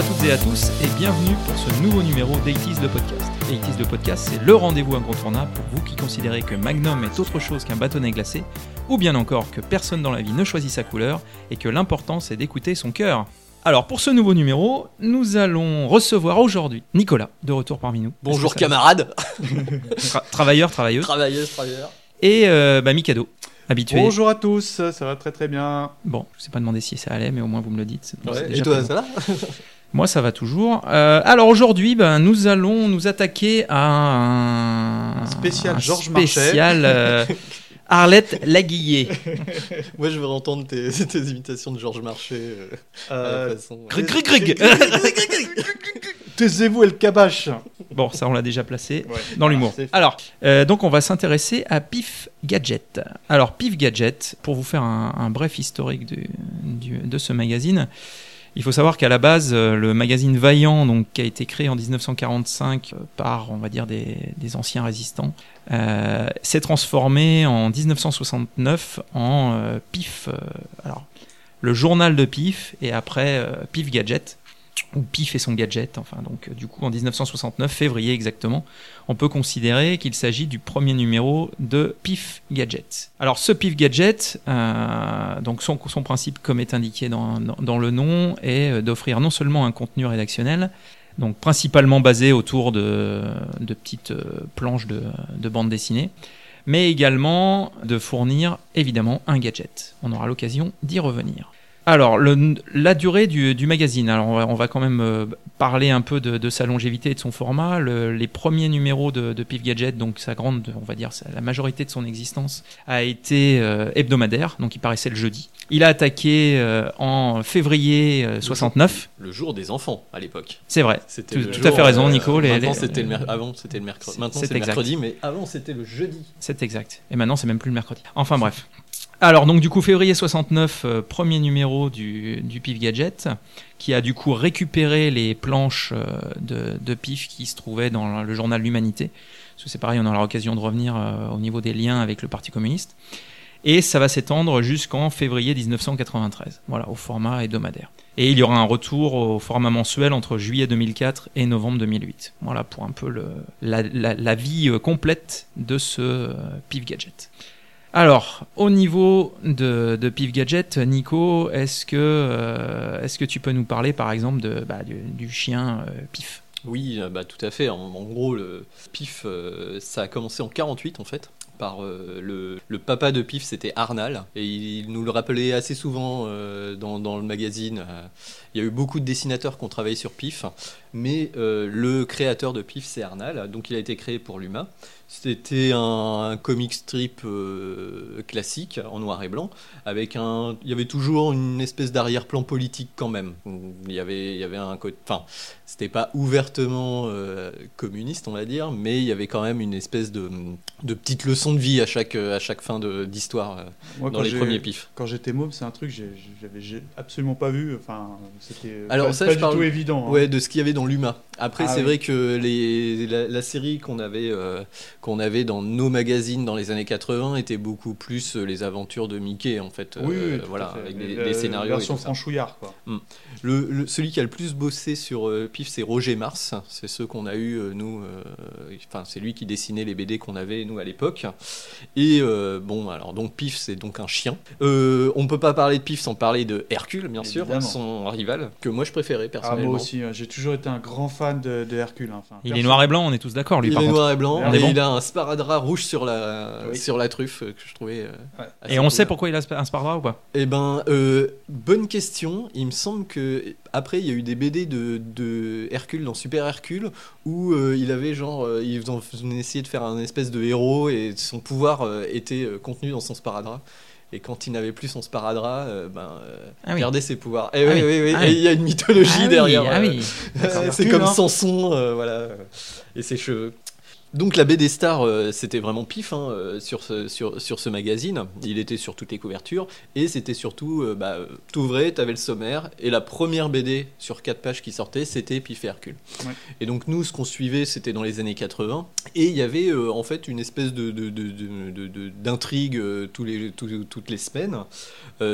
Bonjour à toutes et à tous et bienvenue pour ce nouveau numéro d'Aitis le podcast. Aitis le podcast, c'est le rendez-vous incontournable pour vous qui considérez que Magnum est autre chose qu'un bâtonnet glacé, ou bien encore que personne dans la vie ne choisit sa couleur et que l'important c'est d'écouter son cœur. Alors pour ce nouveau numéro, nous allons recevoir aujourd'hui Nicolas, de retour parmi nous. Bonjour camarades, Tra- travailleur, travailleuse. travailleuses, travailleurs. Et euh, bah, Mikado, habitué. Bonjour à tous, ça va très très bien. Bon, je sais pas demander si ça allait, mais au moins vous me le dites. Ouais, déjà et toi, ça va? Moi, ça va toujours. Euh, alors aujourd'hui, ben, nous allons nous attaquer à un Spécial un Georges Marchais. spécial euh, Arlette Laguillet. Moi, je veux entendre tes, tes imitations de Georges Marchais. euh, Euh, Greg, Greg. Taisez-vous El. Bon, ça, on l'a déjà placé Ouais. dans l'humour. Alors, donc, on va s'intéresser à Pif Gadget. Alors, Pif Gadget, pour vous faire un, un bref historique du- de ce magazine. Il faut savoir qu'à la base, euh, le magazine Vaillant, donc, qui a été créé en 1945 euh, par, on va dire, des, anciens résistants, euh, s'est transformé en 1969 en Pif. alors, le journal de Pif et après Pif Gadget ou Pif et son gadget. Enfin, donc, euh, du coup, en 1969, février exactement, on peut considérer qu'il s'agit du premier numéro de Pif Gadget. Alors, ce Pif Gadget, euh, donc son, principe, comme est indiqué dans, dans- le nom, est euh, d'offrir non seulement un contenu rédactionnel, donc principalement basé autour de, de petites planches de, de bande dessinée, mais également de fournir évidemment un gadget. On aura l'occasion d'y revenir. Alors, le- la durée du, du magazine. Alors, on va, on va quand même euh, parler un peu de, de sa longévité et de son format. Le- les premiers numéros de, de Pif Gadget, donc sa grande, on va dire, sa- la majorité de son existence, a été euh, hebdomadaire, donc il paraissait le jeudi. Il a attaqué euh, en février euh, 69. Le jour des enfants à l'époque. C'est vrai. C'était Tout- tout jour, à fait raison, Nico, les- maintenant, les- c'était le mer- Avant, c'était le mercredi. Maintenant, c'est le mercredi, mais avant, c'était le jeudi. C'est exact. Et maintenant, c'est même plus le mercredi. Enfin bref. Alors, donc, du coup, février 69, euh, premier numéro du, du Pif Gadget, qui a du coup récupéré les planches euh, de, de Pif qui se trouvaient dans le journal L'Humanité. Parce que c'est pareil, on aura l'occasion de revenir euh, au niveau des liens avec le Parti communiste. Et ça va s'étendre jusqu'en février 1993, voilà, au format hebdomadaire. Et il y aura un retour au format mensuel entre juillet 2004 et novembre 2008. Voilà pour un peu le, la, la- la vie euh, complète de ce Pif Gadget. Alors, au niveau de, Pif Gadget, Nico, est-ce que, euh, est-ce que tu peux nous parler par exemple de, bah, du, chien euh, Pif Oui, euh, bah, tout à fait. En, gros, le PIF, ça a commencé en 48 en fait. Par le, le papa de PIF, c'était Arnal, et il nous le rappelait assez souvent dans, dans le magazine. Il y a eu beaucoup de dessinateurs qui ont travaillé sur PIF, mais le créateur de PIF, c'est Arnal, donc il a été créé pour l'UMA. C'était un, un comic strip euh, classique en noir et blanc, avec un, il y avait toujours une espèce d'arrière-plan politique quand même. Il y avait, il y avait un côté, enfin, c'était pas ouvertement euh, communiste, on va dire, mais il y avait quand même une espèce de, de petite leçon de vie à chaque, à chaque fin d'histoire euh, dans les premiers pifs. Quand j'étais môme, c'est un truc que j'avais absolument pas vu. Enfin, c'était pas, ça, pas je du parle- tout évident. hein. Ouais, de ce qu'il y avait dans l'UMA. Après, Ah c'est oui. vrai que les, la, la série qu'on avait, qu'on avait dans nos magazines dans les années 80 était beaucoup plus euh, les aventures de Mickey, en fait. Oui, euh, oui, tout à voilà, fait. avec des, la- des scénarios. et Version franchouillard, quoi. Le, le- celui qui a le plus bossé sur euh, Pif, c'est Roger Mars. C'est ceux qu'on a eu, euh, nous. euh, Enfin, c'est lui qui dessinait les BD qu'on avait, nous, à l'époque. Et euh, bon, alors, donc Pif, c'est donc un chien. Euh, on peut pas parler de Pif sans parler de Hercule, bien sûr, Évidemment. son rival, que moi je préférais Ah, personnellement. moi aussi, hein, j'ai toujours été un grand fan de, de Hercule. hein. Enfin, Il est noir et blanc, on est tous d'accord, lui, Il par est contre. noir et blanc, et il a un sparadrap rouge sur la, Oui. sur la truffe euh, que je trouvais. euh, Ouais. assez Et on cool. sait pourquoi il a un sparadrap ou pas? Eh ben, euh, bonne question. Il me semble que après, il y a eu des BD de, de Hercule dans Super Hercule où euh, il avait genre, euh, ils ont essayé de faire un espèce de héros et son pouvoir euh, était contenu dans son sparadrap. Et quand il n'avait plus son sparadrap, euh, ben, euh, Ah oui. perdait ses pouvoirs. Et Ah oui, oui. oui, oui. Ah Et oui. il y a une mythologie Ah oui, derrière. ah euh, c'est comme hein. Samson, euh, voilà, et ses cheveux. Donc la BD Star, euh, c'était vraiment pif hein, euh, sur, ce, sur, sur ce magazine. Il était sur toutes les couvertures et c'était surtout, euh, bah, t'ouvrais, t'avais le sommaire et la première BD sur quatre pages qui sortait, c'était Pif et Hercule. Ouais. Et donc nous, ce qu'on suivait, c'était dans les années 80 et il y avait euh, en fait une espèce de, d'intrigue tous les, toutes les semaines.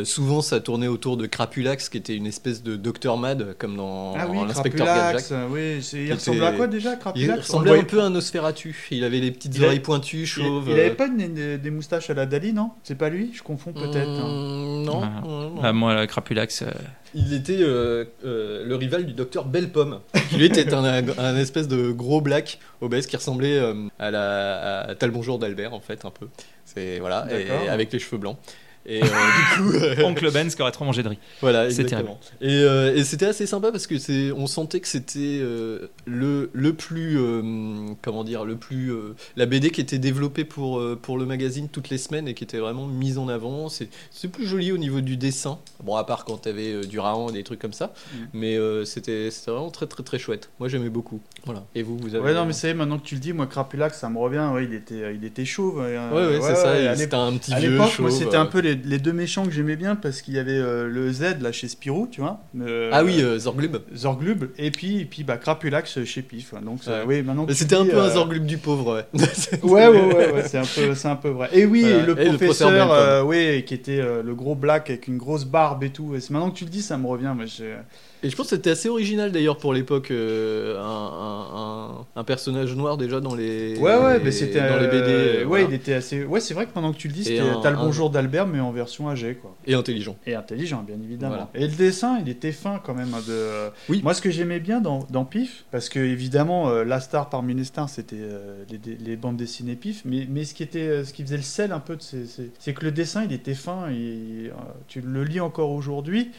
Souvent, ça tournait autour de Crapulax, qui était une espèce de Docteur Mad, comme dans Ah oui, l'inspecteur Gadget. Oui, il était- à quoi déjà, Il Crapulax ressemblait On le un peu à un Nosferatu. Il avait les petites Il a- oreilles pointues, Il, chauves. il avait euh, pas une- des, des moustaches à la Dali, non? C'est pas lui? Je confonds peut-être. hein. Hmm, non, Ah. non, non. Bah, moi, le Crapulax, euh, Il était euh, euh, le rival du docteur Bellepomme. lui était un, un espèce de gros black obèse qui ressemblait euh, à la à Tal Bonjour d'Albert en fait un peu. C'est voilà et avec les cheveux blancs. Et euh, du coup, euh, Oncle Ben, qui aurait trop mangé de riz. Voilà, exactement. Et, euh, et c'était assez sympa parce que c'est, on sentait que c'était euh, le, le plus, euh, comment dire, le plus, euh, la BD qui était développée pour, euh, pour le magazine toutes les semaines et qui était vraiment mise en avant. C'est, c'est plus joli au niveau du dessin. Bon, à part quand t'avais euh, du Raon et des trucs comme ça, Mm. mais euh, c'était, c'était vraiment très très très chouette. Moi, j'aimais beaucoup. Voilà. Et vous, vous avez. Ouais, non, mais c'est maintenant que tu le dis, moi, Crapulax, ça me revient. Ouais, il était, il était chauve. Ouais, ouais, c'est ça. à c'était un petit À vieux. l'époque, moi, c'était euh. un peu les, les deux méchants que j'aimais bien parce qu'il y avait euh, le Z là chez Spirou, tu vois. euh, Ah oui, euh, Zorglub. Zorglub, et puis, et puis bah, Crapulax chez Pif. ouais. Donc, Ouais. oui, maintenant C'était un peu un Zorglub du pauvre, ouais. Ouais, ouais, ouais, ouais, c'est un peu, c'est un peu vrai. Et oui, Voilà. le Et professeur oui, qui était le gros black avec une grosse barbe et tout. Et c'est maintenant que tu le dis, ça me revient. Mais Et je pense que c'était assez original d'ailleurs pour l'époque, euh, un, un- personnage noir déjà dans les, Ouais, ouais, mais c'était dans les BD. euh, euh, ouais, voilà. il était assez. Ouais, c'est vrai que pendant que tu le dis, c'était un- T'as le bonjour d'Albert, mais en version âgée, quoi. Et intelligent. Et intelligent, bien évidemment. Voilà. Et le dessin, il était fin quand même. hein, De... Oui. Moi, ce que j'aimais bien dans, dans Pif, parce que évidemment, euh, la star parmi les stars, c'était les, les bandes dessinées Pif. Mais, mais ce qui était, ce qui faisait le sel un peu, de ces- ces- c'est que le dessin, il était fin. Et, tu le lis encore aujourd'hui.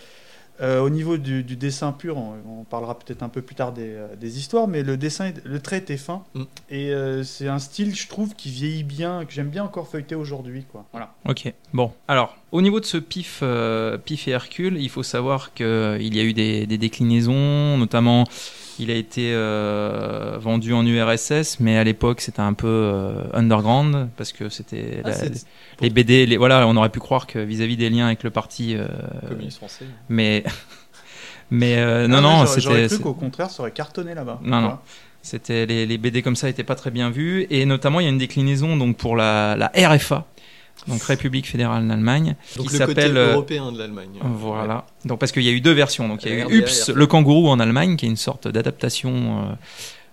Euh, au niveau du, du dessin pur, on, on parlera peut-être un peu plus tard des, euh, des histoires, mais le dessin, le trait était fin. Mm. Et euh, c'est un style, je trouve, qui vieillit bien, que j'aime bien encore feuilleter aujourd'hui. Quoi. Voilà. Ok. Bon, alors, au niveau de ce pif, euh, pif et Hercule, il faut savoir qu'il y a eu des, des déclinaisons, notamment il a été euh, vendu en URSS, mais à l'époque c'était un peu euh, underground parce que c'était Ah, les BD. Les, voilà, on aurait pu croire que vis-à-vis des liens avec le parti, euh, communiste français. mais mais euh, non Ah, non, J'aurais c'était cru qu'au contraire, ça aurait cartonné là-bas. Non, non. C'était les, les BD comme ça n'étaient pas très bien vus et notamment il y a une déclinaison donc pour la, la RFA, donc République fédérale d'Allemagne, Donc qui le côté euh, européen de l'Allemagne. voilà. Donc parce qu'il y a eu deux versions. Donc il y a eu Ups, le kangourou en Allemagne, qui est une sorte d'adaptation euh,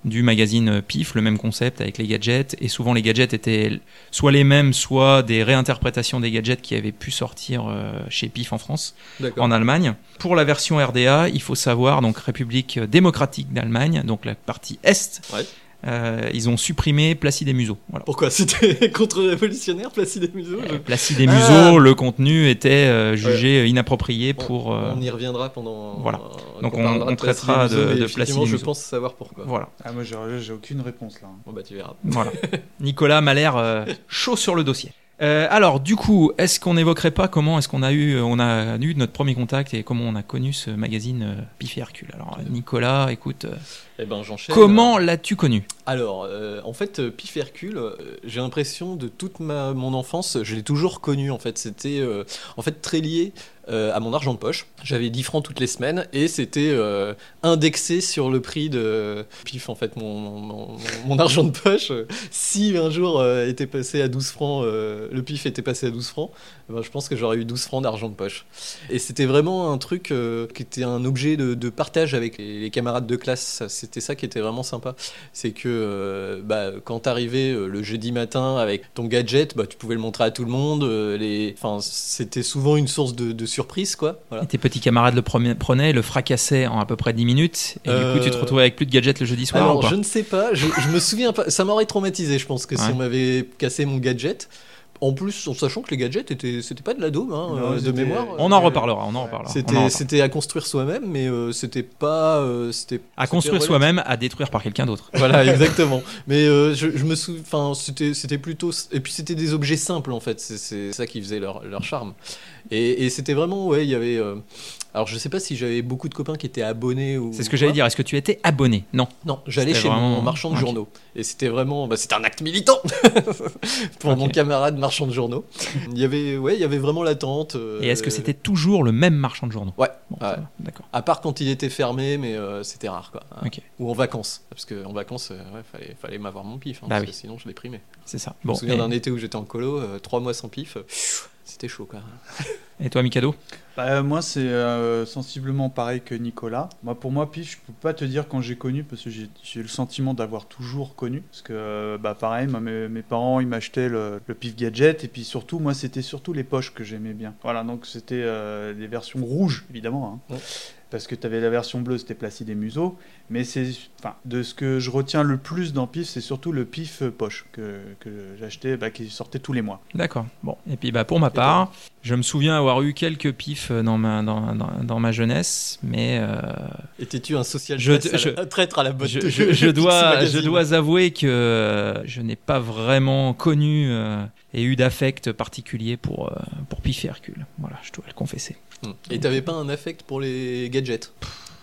du magazine Pif, le même concept avec les gadgets. Et souvent les gadgets étaient soit les mêmes, soit des réinterprétations des gadgets qui avaient pu sortir euh, chez Pif en France, en Allemagne. Pour la version RDA, il faut savoir donc République démocratique d'Allemagne, donc la partie est. Ouais. Euh, ils ont supprimé Placide et Museau. Voilà. Pourquoi C'était contre-révolutionnaire, Placide et Museau je- Placide et Ah. Museau, le contenu était euh, jugé inapproprié On- pour. euh, On y reviendra pendant. voilà. euh, Donc on- on de Placide traitera et Museau, de- mais de effectivement, Placide et Je pense savoir pourquoi. Voilà. Ah, moi, j'ai aucune réponse là. Bon bah tu verras. Voilà. Nicolas m'a l'air euh, chaud sur le dossier. Euh, alors, du coup, est-ce qu'on n'évoquerait pas comment est-ce qu'on a eu, on a eu notre premier contact et comment on a connu ce magazine euh, et Hercule? Alors, Nicolas, écoute, euh, Eh ben j'enchaîne. comment l'as-tu connu? Alors, euh, en fait, euh, Pif Hercule, euh, j'ai l'impression de toute ma, mon enfance, je l'ai toujours connu. En fait, c'était euh, en fait très lié euh, à mon argent de poche. J'avais 10 francs toutes les semaines et c'était euh, indexé sur le prix de Pif. En fait, mon, mon, mon- mon argent de poche, si un jour euh, était passé à 12 francs, euh, le Pif était passé à 12 francs, ben, je pense que j'aurais eu 12 francs d'argent de poche. Et c'était vraiment un truc euh, qui était un objet de, de partage avec les, les camarades de classe. C'était ça qui était vraiment sympa c'est que euh, bah, quand t'arrivais euh, le jeudi matin avec ton gadget, bah, tu pouvais le montrer à tout le monde. euh, les... enfin, c'était souvent une source de, de surprise, quoi. Voilà. Et Tes petits camarades le prenaient, le fracassaient en à peu près 10 minutes, et du coup, tu te retrouvais avec plus de gadgets le jeudi soir Alors, ou pas? je ne sais pas, je, je me souviens pas. Ça m'aurait traumatisé, je pense que si on m'avait cassé mon gadget. En plus, en sachant que les gadgets étaient, c'était pas de la daube, hein, Non, euh, de mémoire. On en reparlera, on en reparlera. C'était, à construire soi-même, mais euh, c'était pas. euh, c'était, À c'était construire relatif- soi-même, à détruire par quelqu'un d'autre. Voilà, exactement. Mais euh, je, je me souviens, enfin, c'était, c'était plutôt, et puis c'était des objets simples en fait. C'est, c'est ça qui faisait leur, leur charme. Et, et c'était vraiment, ouais, il y avait. euh, alors je sais pas si j'avais beaucoup de copains qui étaient abonnés ou. C'est ce que j'allais dire. Est-ce que tu étais abonné? Non. Non, j'allais chez vraiment- mon marchand de journaux. Et c'était vraiment, bah, c'était un acte militant pour mon camarade marchand de journaux. Il y avait, ouais, il y avait vraiment l'attente. euh, Et est-ce que c'était toujours le même marchand de journaux? Ouais, Bon, D'accord. À part quand il était fermé, mais euh, c'était rare, quoi. Ok. Ou en vacances, parce que en vacances, euh, ouais, fallait, fallait m'avoir mon pif, hein, Bah parce oui. que sinon je déprimais. C'est ça. Je me souviens Et, d'un été où j'étais en colo, euh, trois mois sans pif, euh, c'était chaud, quoi. Et toi, Mikado Bah, moi, c'est euh, sensiblement pareil que Nicolas. Moi, pour moi, Pif, je peux pas te dire quand j'ai connu, parce que j'ai j'ai le sentiment d'avoir toujours connu. Parce que, euh, bah, pareil, moi, mes, mes parents, ils m'achetaient le, le Pif Gadget. Et puis surtout, moi, c'était surtout les poches que j'aimais bien. Voilà, donc c'était euh, les versions rouges, évidemment. hein. Ouais. Parce que tu avais la version bleue, c'était Placide et Museau. Mais c'est, enfin, de ce que je retiens le plus dans Pif, c'est surtout le Pif euh, poche que, que j'achetais, bah, qui sortait tous les mois. D'accord. Bon. Et puis, bah, pour ma part, je me souviens avoir eu quelques pifs dans ma, dans, dans, dans ma jeunesse, mais euh, Étais-tu un social Je- stress à je- la- un traître à la botte je, je- dois, je dois avouer que euh, je n'ai pas vraiment connu euh, et eu d'affect particulier pour, euh, pour Pif et Hercule. Voilà, je dois le confesser. Hmm. Et t'avais pas un affect pour les gadgets?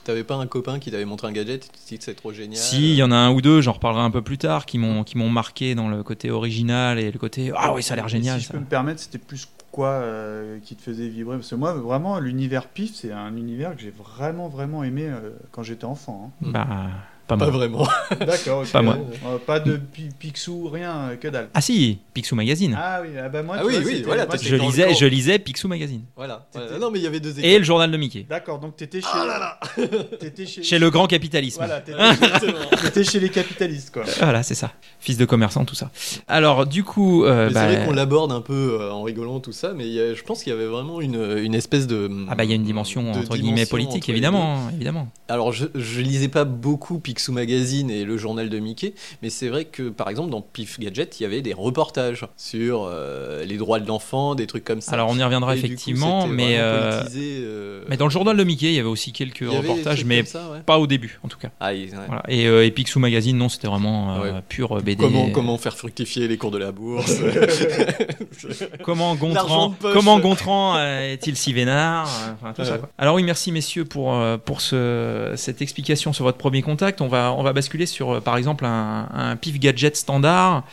T'avais pas un copain qui t'avait montré un gadget et tu te dis que c'est trop génial Si, il y en a un ou deux, j'en reparlerai un peu plus tard, qui m'ont qui m'ont marqué dans le côté original et le côté ah oui, ça a l'air Et génial. Si je ça. peux me permettre, c'était plus quoi euh, qui te faisait vibrer? Parce que moi, vraiment, l'univers Pif, c'est un univers que j'ai vraiment, vraiment aimé euh, quand j'étais enfant. Bah, pas vraiment. D'accord. Pas moi. Euh, pas de pi- Picsou, rien, euh, que dalle. Ah si, Picsou Magazine. Ah oui, ah bah moi, Ah tu oui, vois, oui, voilà, moi, je lisais, je lisais Picsou Magazine Voilà. Non, mais il y avait deux et le journal de Mickey. D'accord, donc t'étais chez... Ah là là t'étais chez... Chez le grand capitalisme. Voilà, t'étais chez les capitalistes, quoi. Voilà, c'est ça. Fils de commerçant, tout ça. Alors, du coup, euh, bah, C'est vrai qu'on l'aborde un peu euh, en rigolant tout ça, mais il y a- je pense qu'il y avait vraiment une, une espèce de. ah bah il y a une dimension entre guillemets politique, évidemment, évidemment. Alors je, je lisais pas beaucoup Picsou Magazine et le journal de Mickey, mais c'est vrai que par exemple dans Pif Gadget, il y avait des reportages sur euh, les droits de l'enfant, des trucs comme ça. Alors on y reviendra Et du coup, effectivement, mais euh, politisé, euh, mais dans le journal de Mickey, il y avait aussi quelques reportages, mais comme ça, ouais. pas au début, en tout cas. Ah, il- ouais. Voilà. Et, et Picsou Magazine, non, c'était vraiment Ouais. pur BD. Comment, comment faire fructifier les cours de la bourse Comment Gontran, comment est-il si vénard enfin, tout ça, Ouais. quoi. Alors oui, merci messieurs pour, pour ce, cette explication sur votre premier contact. On va, on va basculer sur, euh, par exemple, un, un pif gadget standard.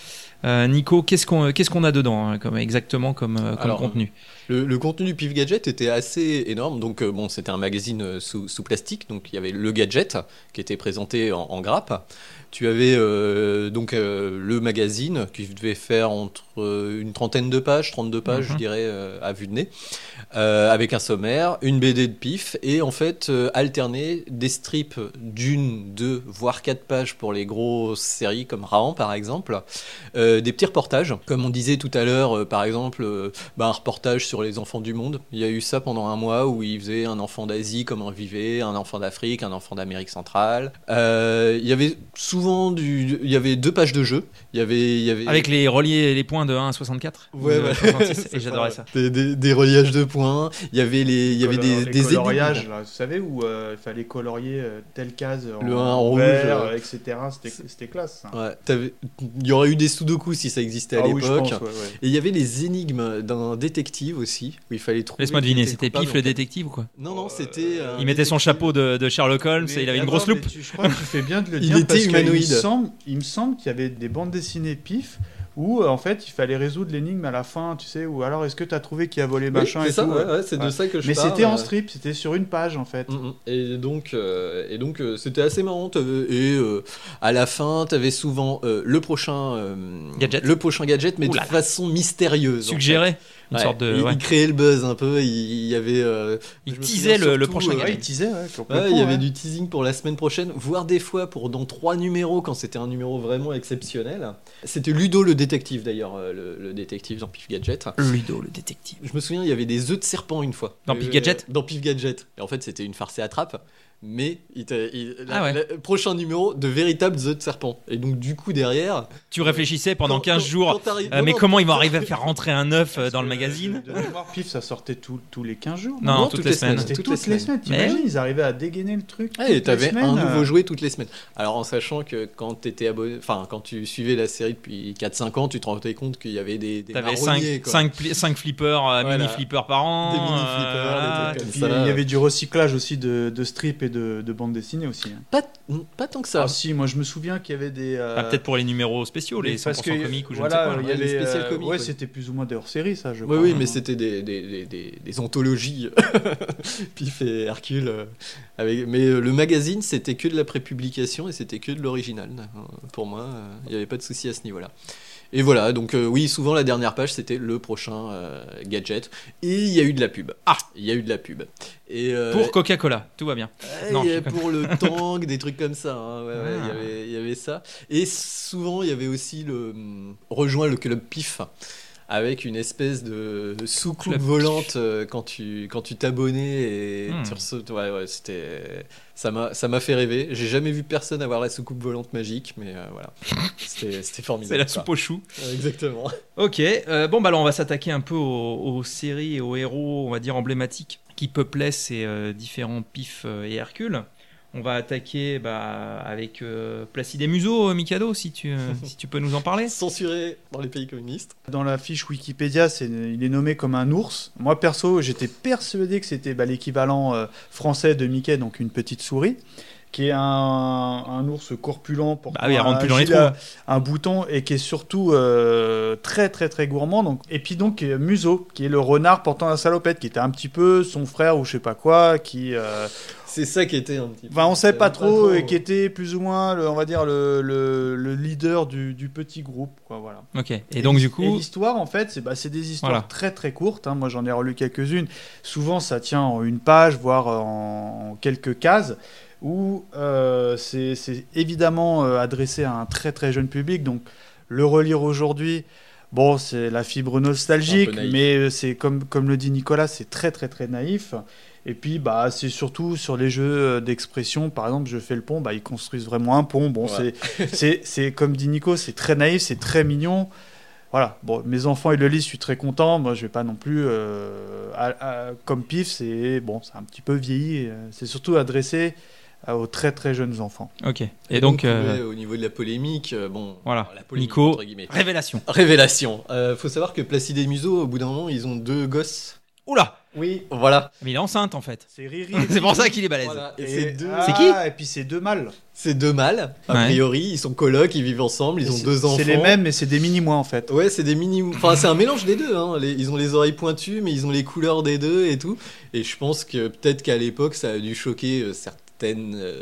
Euh, Nico, qu'est-ce qu'on qu'est-ce qu'on a dedans hein, comme, exactement comme, euh, comme Alors, contenu? Le, le contenu du Pif Gadget était assez énorme. Donc, bon, c'était un magazine sous, sous plastique. Donc, il y avait le gadget qui était présenté en, en grappe. Tu avais euh, donc euh, le magazine qui devait faire entre euh, une trentaine de pages, 32 pages, Mhm. je dirais, euh, à vue de nez, avec un sommaire, une BD de pif et en fait alterner des strips d'une, deux, voire quatre pages pour les grosses séries comme Rahan par exemple, des petits reportages, comme on disait tout à l'heure, par exemple, bah, un reportage sur les enfants du monde. Il y a eu ça pendant un mois où il faisait un enfant d'Asie, comment vivait, un enfant d'Afrique, un enfant d'Amérique centrale. Il y avait souvent du, il y avait deux pages de jeu. Il y avait, il y avait Avec les reliés, les points de 1 à 64 ou Ouais, de ouais. 66, C'est Et j'adorais ça. des, des- des reliages de points. Il y avait les, il y avait des, des coloriages, là, vous savez, où euh, il fallait colorier euh, telle case en, Le un en vert, rouge, euh, etc. C'était classe. ça. Ouais, t'avais- il y aurait eu des sudoku si ça existait à Ah l'époque. pense, ouais, ouais. Et il y avait les énigmes d'un détective aussi, où il fallait trouver. Laisse-moi deviner, était c'était Pif le détective ou quoi? Non, non, c'était. Il mettait son chapeau de, de Sherlock Holmes Mais et il avait une grosse loupe. tu- je crois que tu fais bien de le Il dire était me semble, il me semble qu'il y avait des bandes dessinées pif où euh, en fait il fallait résoudre l'énigme à la fin, tu sais, ou alors est-ce que tu as trouvé qui a volé Oui, machin c'est et ça, tout. ouais, ouais, c'est de ça que je Mais parle. c'était en strip, c'était sur une page en fait. Mm, mm. Et donc, euh, et donc euh, c'était assez marrant. t'avais- Et euh, à la fin, tu avais souvent euh, le prochain euh, Gadget. le prochain gadget, mais Ouh de là là. façon mystérieuse. en Suggéré une fait. sorte de. il, ouais. il créait le buzz un peu. Il, il y avait. euh, Il teasait le, prochain euh, Ouais, il teasait, ouais, Ouais, complètement, il y avait ouais. du teasing pour la semaine prochaine, voire des fois pour dans trois numéros quand c'était un numéro vraiment exceptionnel. C'était Ludo le détective d'ailleurs, euh, le, le détective dans Pif Gadget. Ludo, le détective. Je me souviens, il y avait des œufs de serpent une fois. Dans Pif Gadget? Dans Pif Gadget. Et en fait, c'était une farce et attrape. Mais il il- Ah ouais. la- prochain numéro de véritable The de Serpent. Et donc, du coup, derrière. Tu réfléchissais pendant quand- 15 quand- jours. quand euh, non, mais non, comment ils vont arriver à faire rentrer un œuf euh, dans le que, magazine de- de mémoire, Pif, ça sortait tous- tous les 15 jours. Non, Non, toutes, toutes les semaines. toutes toutes, les semaines. semaines. T'imagines, ils arrivaient à dégainer le truc. Ah, et t'avais un nouveau euh, jouet toutes les semaines. Alors en sachant que quand t'étais abonné, enfin quand tu suivais la série depuis 4-5 ans, tu te rendais compte qu'il y avait des, des T'avais marronniers, 5, quoi. flippers, euh, Voilà. mini flippers par an. Des mini-flippers, des euh, trucs comme Puis, ça. il y avait du recyclage aussi de, de strips de, de bandes dessinées aussi. hein. Pas, pas tant que ça. Ah si, moi je me souviens qu'il y avait des... euh, bah, Peut-être pour les numéros spéciaux, les 100% parce que, comiques ou je voilà, ne sais quoi. il y Ouais, les avait, spécial euh, comiques, ouais, ouais. c'était plus ou moins des hors-séries, ça, je Oui, crois. oui, hein. mais c'était des, des, des, des, des anthologies, Pif et Hercule. euh, avec... Mais euh, le magazine, c'était que de la prépublication et c'était que de l'original. Euh, Pour moi, euh, il n'y avait pas de souci à ce niveau-là. Et voilà, donc euh, oui, souvent la dernière page, c'était le prochain euh, gadget. Et il y a eu de la pub. Ah Il y a eu de la pub. Et, euh, Pour Coca-Cola, tout va bien. Non, y pour le tank, des trucs comme ça. hein. Ouais, ouais, il, y Ah. avait, il y avait ça. Et souvent, il y avait aussi le hum, rejoint le club PIF avec une espèce de soucoupe Club volante euh, quand tu quand tu t'abonnais et Hmm. tu ouais ouais c'était ça m'a ça m'a fait rêver j'ai jamais vu personne avoir la soucoupe volante magique mais euh, voilà c'était c'était formidable C'est la soupe aux choux. Exactement Ok, euh, bon bah alors on va s'attaquer un peu aux, aux séries et aux héros, on va dire emblématiques, qui peuplaient ces différents Pif euh, et Hercule. On va attaquer bah, avec euh, Placide et Museau, euh, Mikado, si tu, euh, si tu peux nous en parler. censuré dans les pays communistes Dans la fiche Wikipédia, c'est, il est nommé comme un ours. Moi, perso, j'étais persuadé que c'était bah, l'équivalent euh, français de Mickey, donc une petite souris, qui est un, un ours corpulent, pour Bah oui, rendre plus dans les gilet, trous. un bouton, et qui est surtout euh, très très très gourmand. Donc, et puis donc euh, Museau, qui est le renard portant la salopette, qui était un petit peu son frère ou je sais pas quoi, qui... euh, c'est ça qui était un petit peu Enfin, on sait pas trop, et qui était plus ou moins, le, on va dire, le, le, le leader du, du petit groupe, quoi, voilà. Ok, et donc du Et coup, l'histoire, en fait, c'est bah, c'est des histoires Voilà. très très courtes. hein. Moi, j'en ai relu quelques-unes. Souvent, ça tient en une page, voire en, en quelques cases, où euh, c'est c'est évidemment euh, adressé à un très très jeune public. Donc, le relire aujourd'hui. Bon, c'est la fibre nostalgique, mais euh, c'est comme, comme le dit Nicolas, c'est très très très naïf. Et puis, bah, c'est surtout sur les jeux euh, d'expression. Par exemple, je fais le pont, bah, ils construisent vraiment un pont. Bon, Ouais. c'est c'est, c'est comme dit Nico, c'est très naïf, c'est très mignon. Voilà, bon, mes enfants ils le lisent, je suis très content. Moi, je vais pas non plus euh, à- à- comme pif, c'est bon, c'est un petit peu vieilli. C'est surtout adressé aux très très jeunes enfants. ok. Et donc, euh, ouais, au niveau de la polémique euh, bon voilà, la polémique, Nico, entre guillemets. révélation. Révélation. Euh, faut savoir que Placide et Museau, au bout d'un moment, ils ont deux gosses. Oula, Oui, Voilà. mais il est enceinte en fait. c'est Riri. C'est pour ça qu'il est balèze. Voilà. Et, Et- c'est deux, ah, C'est qui Et puis c'est deux mâles. c'est deux mâles. A Ouais. priori, ils sont colocs, ils vivent ensemble, ils Et ont deux enfants. C'est les mêmes, mais c'est des mini moi en fait. Ouais, c'est des mini. Enfin, c'est un mélange des deux. Hein. Les- ils ont les oreilles pointues, mais ils ont les couleurs des deux et tout. Et je pense que peut-être qu'à l'époque, ça a dû choquer euh, certaines. Euh,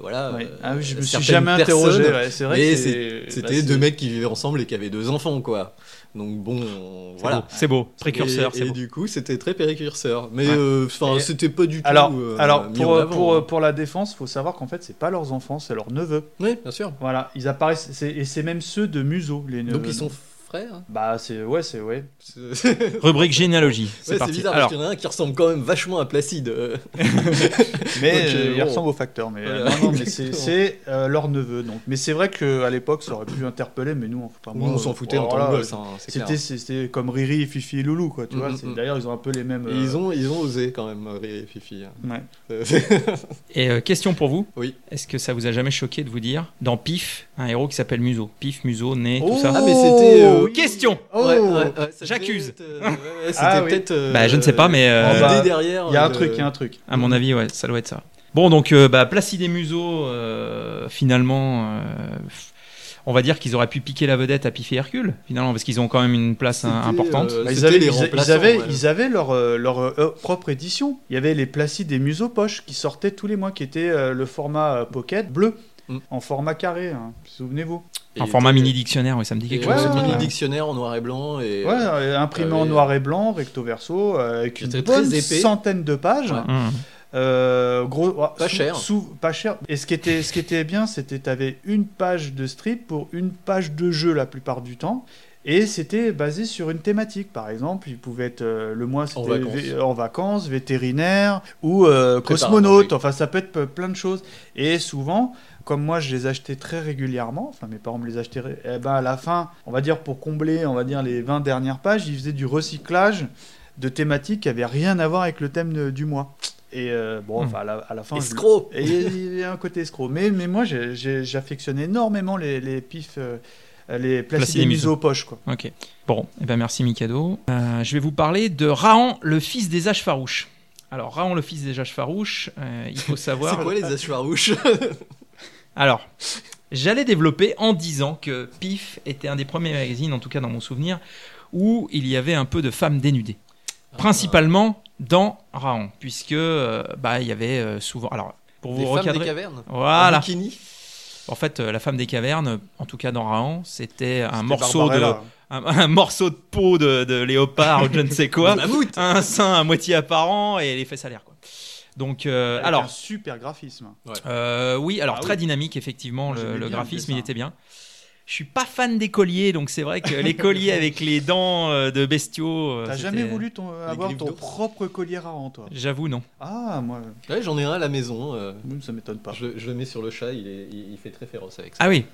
voilà. Euh, Ah oui, je me suis jamais interrogé. ouais, C'est vrai Mais C'était bah, deux mecs qui vivaient ensemble et qui avaient deux enfants, quoi. Donc bon, voilà. C'est beau, précurseur, Et, c'est et beau. du coup, c'était très précurseur. Mais Ouais. euh, enfin, c'était pas du tout. Alors, euh, alors mis pour, avant, pour, hein. pour la défense, faut savoir qu'en fait, c'est pas leurs enfants, c'est leurs neveux. Oui, bien sûr. Voilà, ils apparaissent, et c'est même ceux de Museau, les neveux. Donc ils sont frères. Bah, c'est ouais, c'est ouais. Rubrique généalogie, c'est ouais, c'est parti. bizarre Alors, parce qu'il y en a un qui ressemble quand même vachement à Placide. euh. Mais euh, il bon. ressemble au facteur. Mais, euh, Voilà. non, non, mais c'est euh, leur neveu. Donc, mais c'est vrai qu'à l'époque, ça aurait pu interpeller, mais nous, enfin, on s'en foutait en tant que gosse, hein. C'était c'était comme Riri, Fifi et Loulou, quoi. Tu Mm, vois. mm, c'est- mm. D'ailleurs, ils ont un peu les mêmes. Et euh, ils ont, ils ont osé quand même, Riri et Fifi. hein. ouais. Et euh, question pour vous. Oui. Est-ce que ça vous a jamais choqué de vous dire, dans Pif, un héros qui s'appelle Museau Pif, Museau, Nez, tout ça Ah, mais c'était, euh, oui. Question Oh Ouais, ouais, ouais, ça J'accuse. euh, ouais, ouais, C'était Ah oui. peut-être. euh, Bah, je ne sais pas, mais, euh, bah, derrière. Il y a un euh, truc, il y a un truc. À mon avis, ouais, ça doit être ça. Bon, donc, euh, bah, Placide et Museau, euh, finalement, euh, on va dire qu'ils auraient pu piquer la vedette à Pif et Hercule, finalement, parce qu'ils ont quand même une place importante. euh, Bah, ils, avaient, les ils- ils remplaçants, avaient, ouais. ils avaient leur, leur euh, propre édition. Il y avait les Placides et Museau Poche qui sortaient tous les mois, qui était euh, le format euh, pocket bleu, Mm. en format carré. hein. Souvenez-vous. En format donc, mini dictionnaire, oui, ça me dit quelque Ouais, chose. ouais, ce ouais, mini truc-là. ouais. dictionnaire en noir et blanc. Et, Ouais, euh, imprimé en noir et blanc, recto verso, euh, avec une bonne épais. centaine de pages. Ouais. Euh, gros, Pas sous- cher. sous- pas cher. Et ce qui était, ce qui était bien, c'était tu avais une page de strip pour une page de jeu la plupart du temps. Et c'était basé sur une thématique. Par exemple, il pouvait être euh, le mois c'était En vacances. vé- en vacances, vétérinaire ou euh, cosmonaute. Enfin, ça peut être plein de choses. Et souvent, comme moi, je les achetais très régulièrement. Enfin, mes parents me les achetaient. Eh ben, à la fin, on va dire pour combler, on va dire les 20 dernières pages, ils faisaient du recyclage de thématiques qui avaient rien à voir avec le thème de- du mois. Et euh, bon, Hmm. enfin, à la, à la fin, je- Escroc et il y a un côté escroc. Mais, mais moi, j'ai- j'ai- j'affectionne énormément les, les pifs, euh, les Placide placides mises aux poches. Quoi. Ok. Bon, eh ben merci Mikado. Euh, je vais vous parler de Rahan, le fils des âges farouches. Alors, Rahan, le fils des âges farouches, euh, il faut C'est savoir. quoi les hachoirouches Alors, j'allais développer en disant que Pif était un des premiers magazines, en tout cas dans mon souvenir, où il y avait un peu de femmes dénudées. Principalement dans Rahan, puisque euh, bah, il y avait euh, souvent. Alors, pour vous Des femmes des recadrer. cavernes? Voilà. Bikini? En fait, euh, la femme des cavernes, en tout cas dans Rahan, c'était un morceau de un, un morceau de peau de, de léopard ou de je ne sais quoi, mammouth un sein à moitié apparent et les fesses à l'air. Quoi. Donc, euh, Avec un alors, super graphisme. euh, oui, alors Ah très oui. dynamique, effectivement, Moi, le, graphisme, il était bien. Je suis pas fan des colliers, donc c'est vrai que les colliers avec les dents euh, de bestiaux. euh, T'as jamais voulu ton- avoir ton propre collier rarant, toi? J'avoue, non. Ah, moi, Ouais, j'en ai un à la maison. euh, ça m'étonne pas. je, je le mets sur le chat, il, est, il, il fait très féroce avec ça. Ah oui.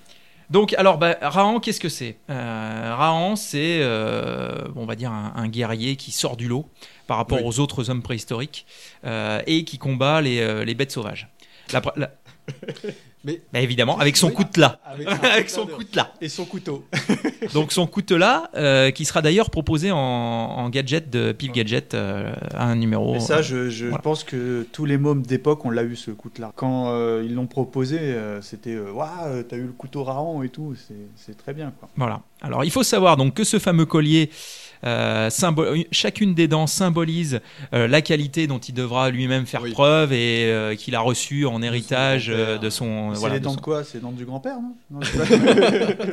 Donc, alors, bah, Rahan, qu'est-ce que c'est? Euh, Rahan, c'est, euh, on va dire, un, un guerrier qui sort du lot par rapport Oui. aux autres hommes préhistoriques euh, et qui combat les, euh, les bêtes sauvages. La- Mais- Bah, évidemment, avec son Oui. coutelas. Avec, avec son coutelas. Et son couteau. Donc son coutelas, euh, qui sera d'ailleurs proposé en, en gadget de Pif Gadget, euh, un numéro. Et ça, je, je voilà. pense que tous les mômes d'époque, on l'a eu ce coutelas. Quand euh, ils l'ont proposé, euh, c'était euh, Waouh, t'as eu le couteau rarant et tout. C'est- C'est très bien, quoi. Voilà. Alors il faut savoir donc que ce fameux collier, euh, chacune des dents symbolise euh, la qualité dont il devra lui-même faire Oui. preuve et euh, qu'il a reçu en héritage euh, de son. c'est voilà, les de dents son- de quoi? C'est les dents du grand-père, non, Non, c'est pas-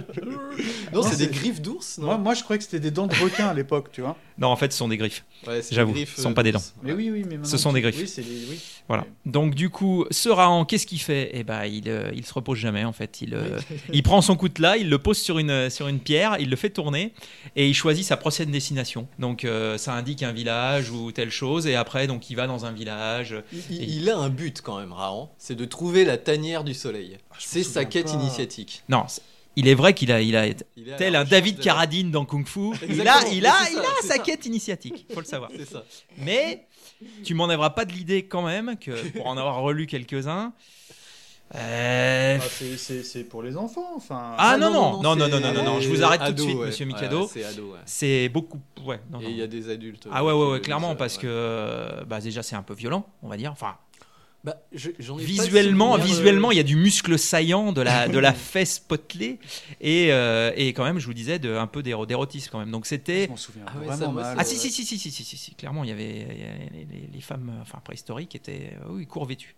Non, c'est c'est- des griffes d'ours, non? Moi, moi, je croyais que c'était des dents de requin à l'époque, tu vois. Non, en fait, ce sont des griffes. Ouais, J'avoue, ce sont euh, pas des dents. Mais oui, oui, mais Ce sont des griffes. Oui, c'est les... oui. Voilà. Donc du coup, ce Rahan, qu'est-ce qu'il fait? Eh ben, il, euh, il se repose jamais en fait. Il, euh, il prend son coutelas, il le pose sur une sur une pierre, il le fait tourner et il choisit sa prochaine destination. Donc euh, ça indique un village ou telle chose et après donc il va dans un village. Il, il- il a un but quand même, Rahan, c'est de trouver la tanière du soleil. Ah, c'est sa quête pas. initiatique. Non, c'est- il est vrai qu'il a il a Il tel un David Carradine dans Kung Fu. Il a il a il a sa ça. quête initiatique. Faut le savoir. C'est ça. Mais tu m'enlèveras pas de l'idée quand même que pour en avoir relu quelques-uns. euh, Ah, c'est- pour les enfants, enfin. Ah, non, non, non, non, non, non, non, non, je vous c'est arrête tout de ado, suite, ouais. monsieur Ouais, Mikado. c'est ado, ouais. C'est beaucoup. Ouais, non, Et il y a des adultes. Ah euh, ouais, ouais, ouais, le clairement, parce ouais. que euh, bah, déjà c'est un peu violent, on va dire. Enfin, Bah, je- j'en ai pas visuellement, souvenir, euh, visuellement, il y a du muscle saillant, de la, de la fesse potelée, et, euh, et quand même, je vous disais, de, un peu d'éro- d'érotisme quand même. Donc Je c'était. m'en souviens Ah ouais, vraiment ça, moi, mal. Ah c'est- si, si, si, si, si, si, si, si, clairement, il y avait il y avait les, les- les femmes enfin, préhistoriques étaient euh, oui, court vêtues.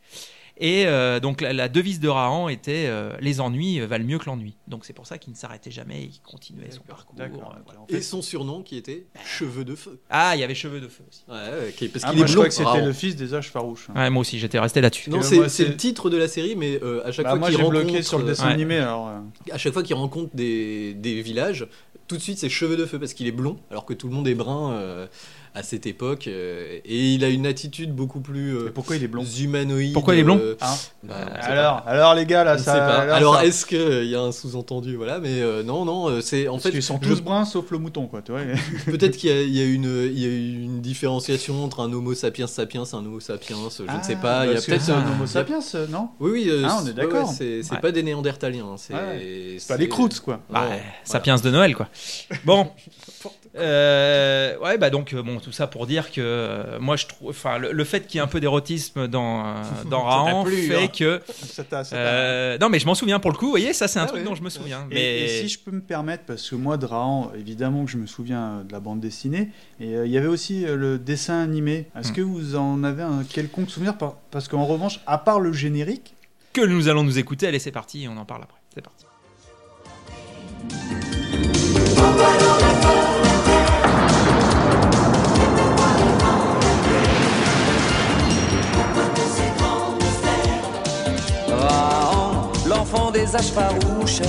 Et euh, donc la, la devise de Rahan était euh, les ennuis valent mieux que l'ennui. Donc c'est pour ça qu'il ne s'arrêtait jamais, il continuait son parcours. Euh, voilà. En Et son surnom qui était Cheveux de feu. Ah, il y avait cheveux de feu aussi. Ouais, ouais, qui- parce Ah, qu'il est je blond. crois que c'était Rahan. le fils des âges farouches. Ouais, moi aussi, j'étais resté là-dessus. Non, c'est moi, c'est c'est- le titre de la série, mais euh, à chaque Bah, fois moi, qu'il j'ai rencontre, bloqué sur le dessin Ouais. animé, alors. euh, à chaque fois qu'il rencontre des, des villages, tout de suite c'est cheveux de feu parce qu'il est blond, alors que tout le monde est brun euh, à cette époque, euh, et il a une attitude beaucoup plus euh, pourquoi il est blond humanoïde. Pourquoi il est blond euh, Hein bah, Alors, alors les gars, là, ça. alors, Alors, ça- est-ce qu'il y a un sous-entendu Voilà, mais euh, non, non, c'est en Parce fait. qu'ils sont je- tous bruns sauf le mouton, quoi. Tu vois. Peut-être qu'il y, a- il y a une, il y a une différenciation entre un Homo sapiens sapiens et un Homo sapiens, je ne sais pas. Il y a peut-être c'est un Ah. Homo sapiens, non Oui, oui. euh, Ah, on est d'accord. ouais, c'est Ouais. pas des Néandertaliens. hein, C'est Ouais. Pas les croûtes, quoi. Bah. Sapiens de Noël, quoi. Bon. Euh, ouais, bah donc, euh, bon, tout ça pour dire que euh, moi, je trouve. Enfin, le, le fait qu'il y ait un peu d'érotisme dans, euh, dans plu, fait hein. que. Ça t'a- ça t'a- euh, non, mais je m'en souviens pour le coup, vous voyez, ça, c'est un Ah truc dont je me souviens. Et, mais et si je peux me permettre, parce que moi, de Rahan, évidemment que je me souviens de la bande dessinée, et euh, il y avait aussi le dessin animé. Est-ce Hmm. que vous en avez un quelconque souvenir par- Parce qu'en revanche, à part le générique, que nous allons nous écouter, allez, c'est parti, on en parle après. C'est parti. Des âges farouches.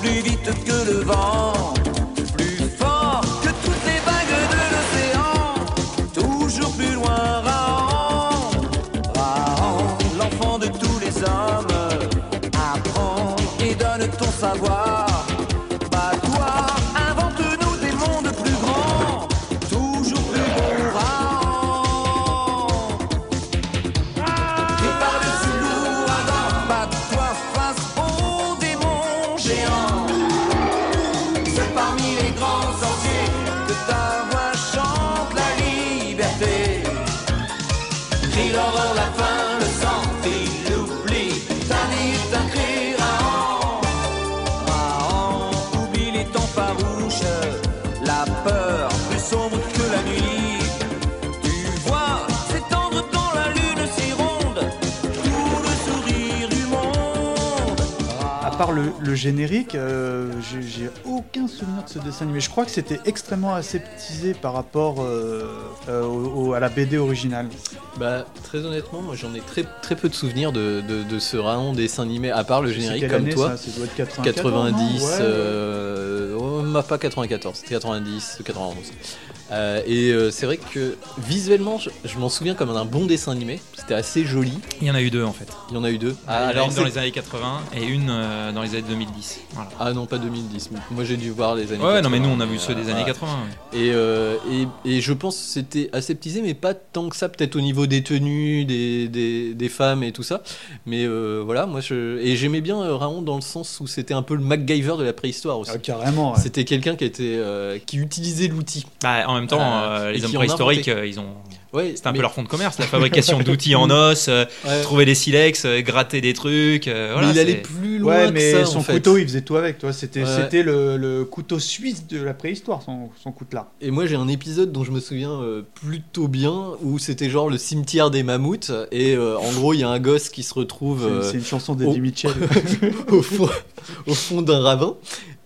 Plus vite que le vent. Part le, le générique, euh, j'ai aucun souvenir de ce dessin animé. Je crois que c'était extrêmement aseptisé par rapport euh, euh, au- au- à la BD originale. Bah, très honnêtement, moi j'en ai très, très peu de souvenirs de, de, de ce raon dessin animé, à part le générique comme année, toi. ça doit être 94, 90, non Ouais. oh, pas 94, c'était 90, 91. Euh, et euh, c'est vrai que visuellement, je, je m'en souviens comme d'un bon dessin animé. C'était assez joli. Il y en a eu deux en fait. Il y en a eu deux. Ah, alors une dans c'est- les années 80 et une euh, dans les années 2010. Voilà. Ah non, pas 2010. Moi j'ai dû voir les années Ouais, 80. non, mais nous on a vu ceux des euh, années voilà. 80. ouais. Et, euh, et, et je pense que c'était aseptisé, mais pas tant que ça, peut-être au niveau des tenues, des, des, des femmes et tout ça. Mais euh, voilà, moi je. Et j'aimais bien euh, Raon dans le sens où c'était un peu le MacGyver de la préhistoire aussi. Ah, carrément. ouais. C'était quelqu'un qui était euh, qui utilisait l'outil. Bah, en même temps, Euh, les hommes préhistoriques, euh, ils ont. Ouais, C'était un mais- peu leur fond de commerce, la fabrication d'outils en os, euh, ouais. trouver des silex, euh, gratter des trucs. euh, voilà, mais il allait plus loin Ouais, que mais ça, son en fait. couteau, il faisait tout avec, toi. C'était Ouais. c'était le, le couteau suisse de la préhistoire, son, son coutelas. Et moi j'ai un épisode dont je me souviens euh, plutôt bien où c'était genre le cimetière des mammouths et euh, en gros il y a un gosse qui se retrouve C'est euh, c'est une chanson d'Eddie oh. Mitchell. au fond, au fond d'un ravin.